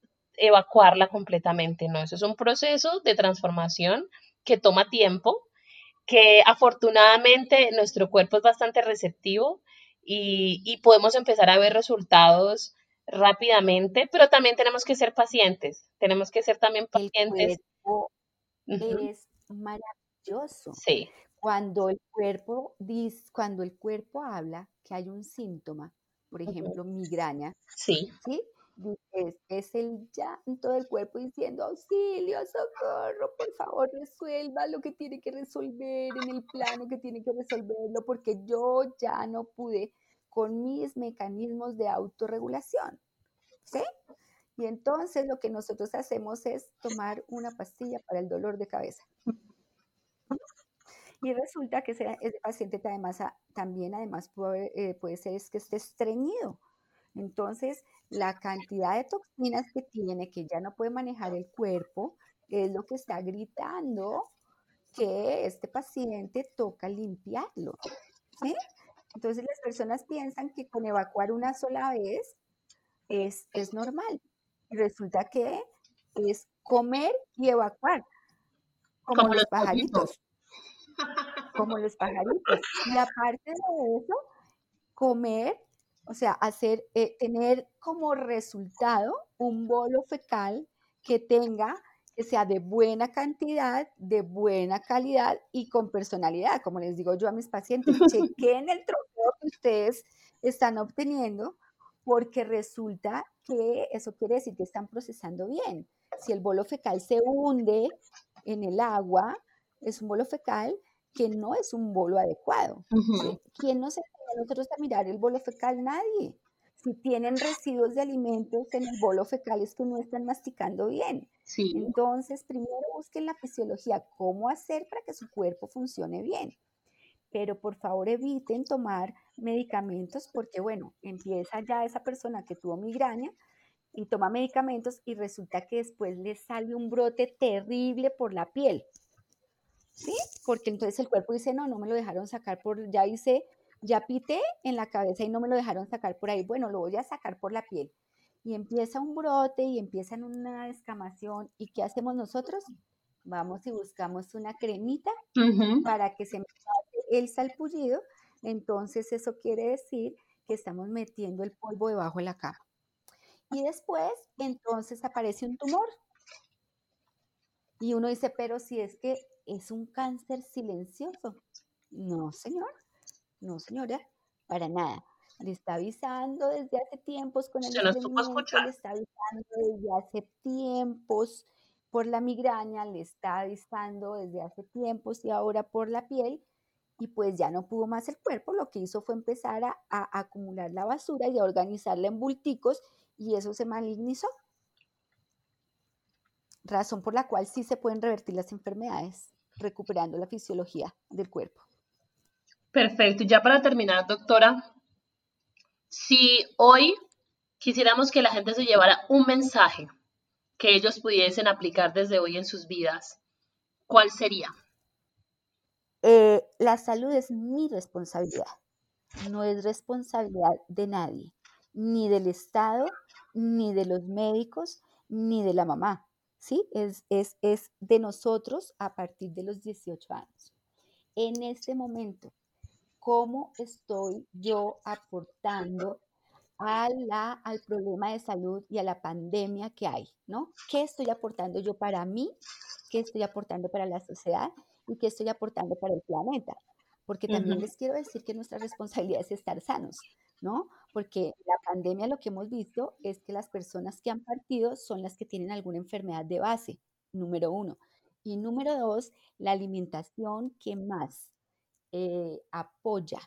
evacuarla completamente. No, eso es un proceso de transformación que toma tiempo, que afortunadamente nuestro cuerpo es bastante receptivo y, podemos empezar a ver resultados rápidamente, pero también tenemos que ser pacientes, tenemos que ser también pacientes. es maravilloso. Sí. Cuando el cuerpo dice, cuando el cuerpo habla que hay un síntoma, por ejemplo, migraña, sí. ¿sí? Es, es, el llanto del cuerpo diciendo, auxilio, socorro, por favor, resuelva lo que tiene que resolver en el plano que tiene que resolverlo, porque yo ya no pude con mis mecanismos de autorregulación. ¿Sí? Y entonces lo que nosotros hacemos es tomar una pastilla para el dolor de cabeza. Y resulta que ese, paciente además, también además puede, eh, puede ser es que esté estreñido. Entonces, la cantidad de toxinas que tiene, que ya no puede manejar el cuerpo, es lo que está gritando que este paciente toca limpiarlo. ¿sí? Entonces las personas piensan que con evacuar una sola vez es, es normal. Y resulta que es comer y evacuar, como, los pajaritos. Como los pajaritos. Y aparte de eso, comer o sea, hacer, eh, tener como resultado un bolo fecal que tenga, que sea de buena cantidad, de buena calidad y con personalidad. Como les digo yo a mis pacientes, <laughs> chequen el trofeo que ustedes están obteniendo porque resulta que eso quiere decir que están procesando bien. Si el bolo fecal se hunde en el agua, es un bolo fecal que no es un bolo adecuado. ¿Quién no nosotros a mirar el bolo fecal? Nadie. Si tienen residuos de alimentos en el bolo fecal es que no están masticando bien. Entonces, primero busquen la fisiología, cómo hacer para que su cuerpo funcione bien. Pero por favor eviten tomar medicamentos porque, bueno, empieza ya esa persona que tuvo migraña y toma medicamentos y resulta que después le sale un brote terrible por la piel. ¿Sí? Porque entonces el cuerpo dice, no, no me lo dejaron sacar por, ya hice ya pité en la cabeza y no me lo dejaron sacar por ahí. Bueno, lo voy a sacar por la piel. Y empieza un brote y empieza una descamación. ¿Y qué hacemos nosotros? Vamos y buscamos una cremita para que se me el salpullido. Entonces eso quiere decir que estamos metiendo el polvo debajo de la cama. Y después, entonces aparece un tumor. Y uno dice, pero si es que es un cáncer silencioso. No, señor. No, señora, para nada. Le está avisando desde hace tiempos con el le está avisando desde hace tiempos por la migraña, le está avisando desde hace tiempos y ahora por la piel, y pues ya no pudo más el cuerpo, lo que hizo fue empezar a, a acumular la basura y a organizarla en bulticos, y eso se malignizó. Razón por la cual sí se pueden revertir las enfermedades, recuperando la fisiología del cuerpo. Perfecto. Y ya para terminar, doctora, si hoy quisiéramos que la gente se llevara un mensaje que ellos pudiesen aplicar desde hoy en sus vidas, ¿cuál sería? Eh, la salud es mi responsabilidad, no es responsabilidad de nadie, ni del Estado, ni de los médicos, ni de la mamá. ¿sí? Es, es, es de nosotros a partir de los 18 años. En este momento, ¿cómo estoy yo aportando a la, al problema de salud y a la pandemia que hay, ¿no? ¿Qué estoy aportando yo para mí? ¿Qué estoy aportando para la sociedad? ¿Y qué estoy aportando para el planeta? Porque también les quiero decir que nuestra responsabilidad es estar sanos, ¿no? Porque la pandemia lo que hemos visto es que las personas que han partido son las que tienen alguna enfermedad de base, número uno. Y número dos, la alimentación que más eh, apoya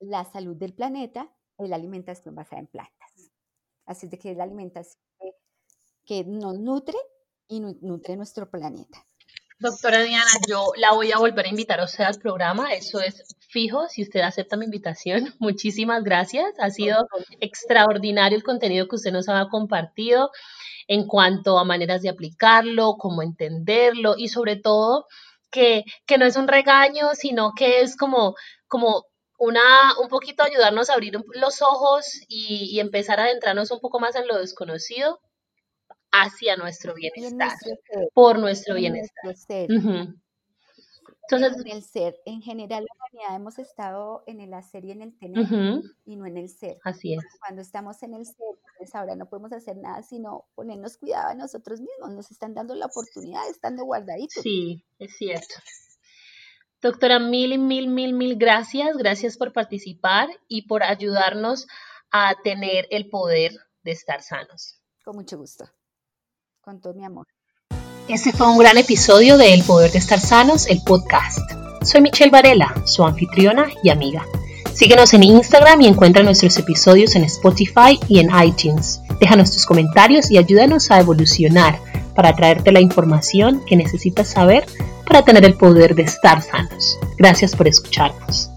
la salud del planeta es la alimentación basada en plantas. Así de que es la alimentación que, nos nutre y nutre nuestro planeta. Doctora Diana, yo la voy a volver a invitar a usted al programa, eso es fijo, si usted acepta mi invitación. <laughs> Muchísimas gracias, ha sido extraordinario el contenido que usted nos ha compartido en cuanto a maneras de aplicarlo, cómo entenderlo y sobre todo que, que no es un regaño, sino que es como, como una, un poquito ayudarnos a abrir los ojos y, empezar a adentrarnos un poco más en lo desconocido hacia nuestro bienestar, por nuestro bienestar. Entonces, en el ser, en general la humanidad hemos estado en el hacer y en el tener y no en el ser. Así es. Cuando estamos en el ser, pues ahora no podemos hacer nada sino ponernos cuidado a nosotros mismos. Nos están dando la oportunidad de estando guardaditos. Sí, es cierto. Doctora, mil, mil, mil, mil gracias. Gracias por participar y por ayudarnos a tener el poder de estar sanos. Con mucho gusto. Con todo mi amor. Este fue un gran episodio de El Poder de Estar Sanos, el podcast. Soy Michelle Varela, su anfitriona y amiga. Síguenos en Instagram y encuentra nuestros episodios en Spotify y en iTunes. Déjanos tus comentarios y ayúdanos a evolucionar para traerte la información que necesitas saber para tener el poder de estar sanos. Gracias por escucharnos.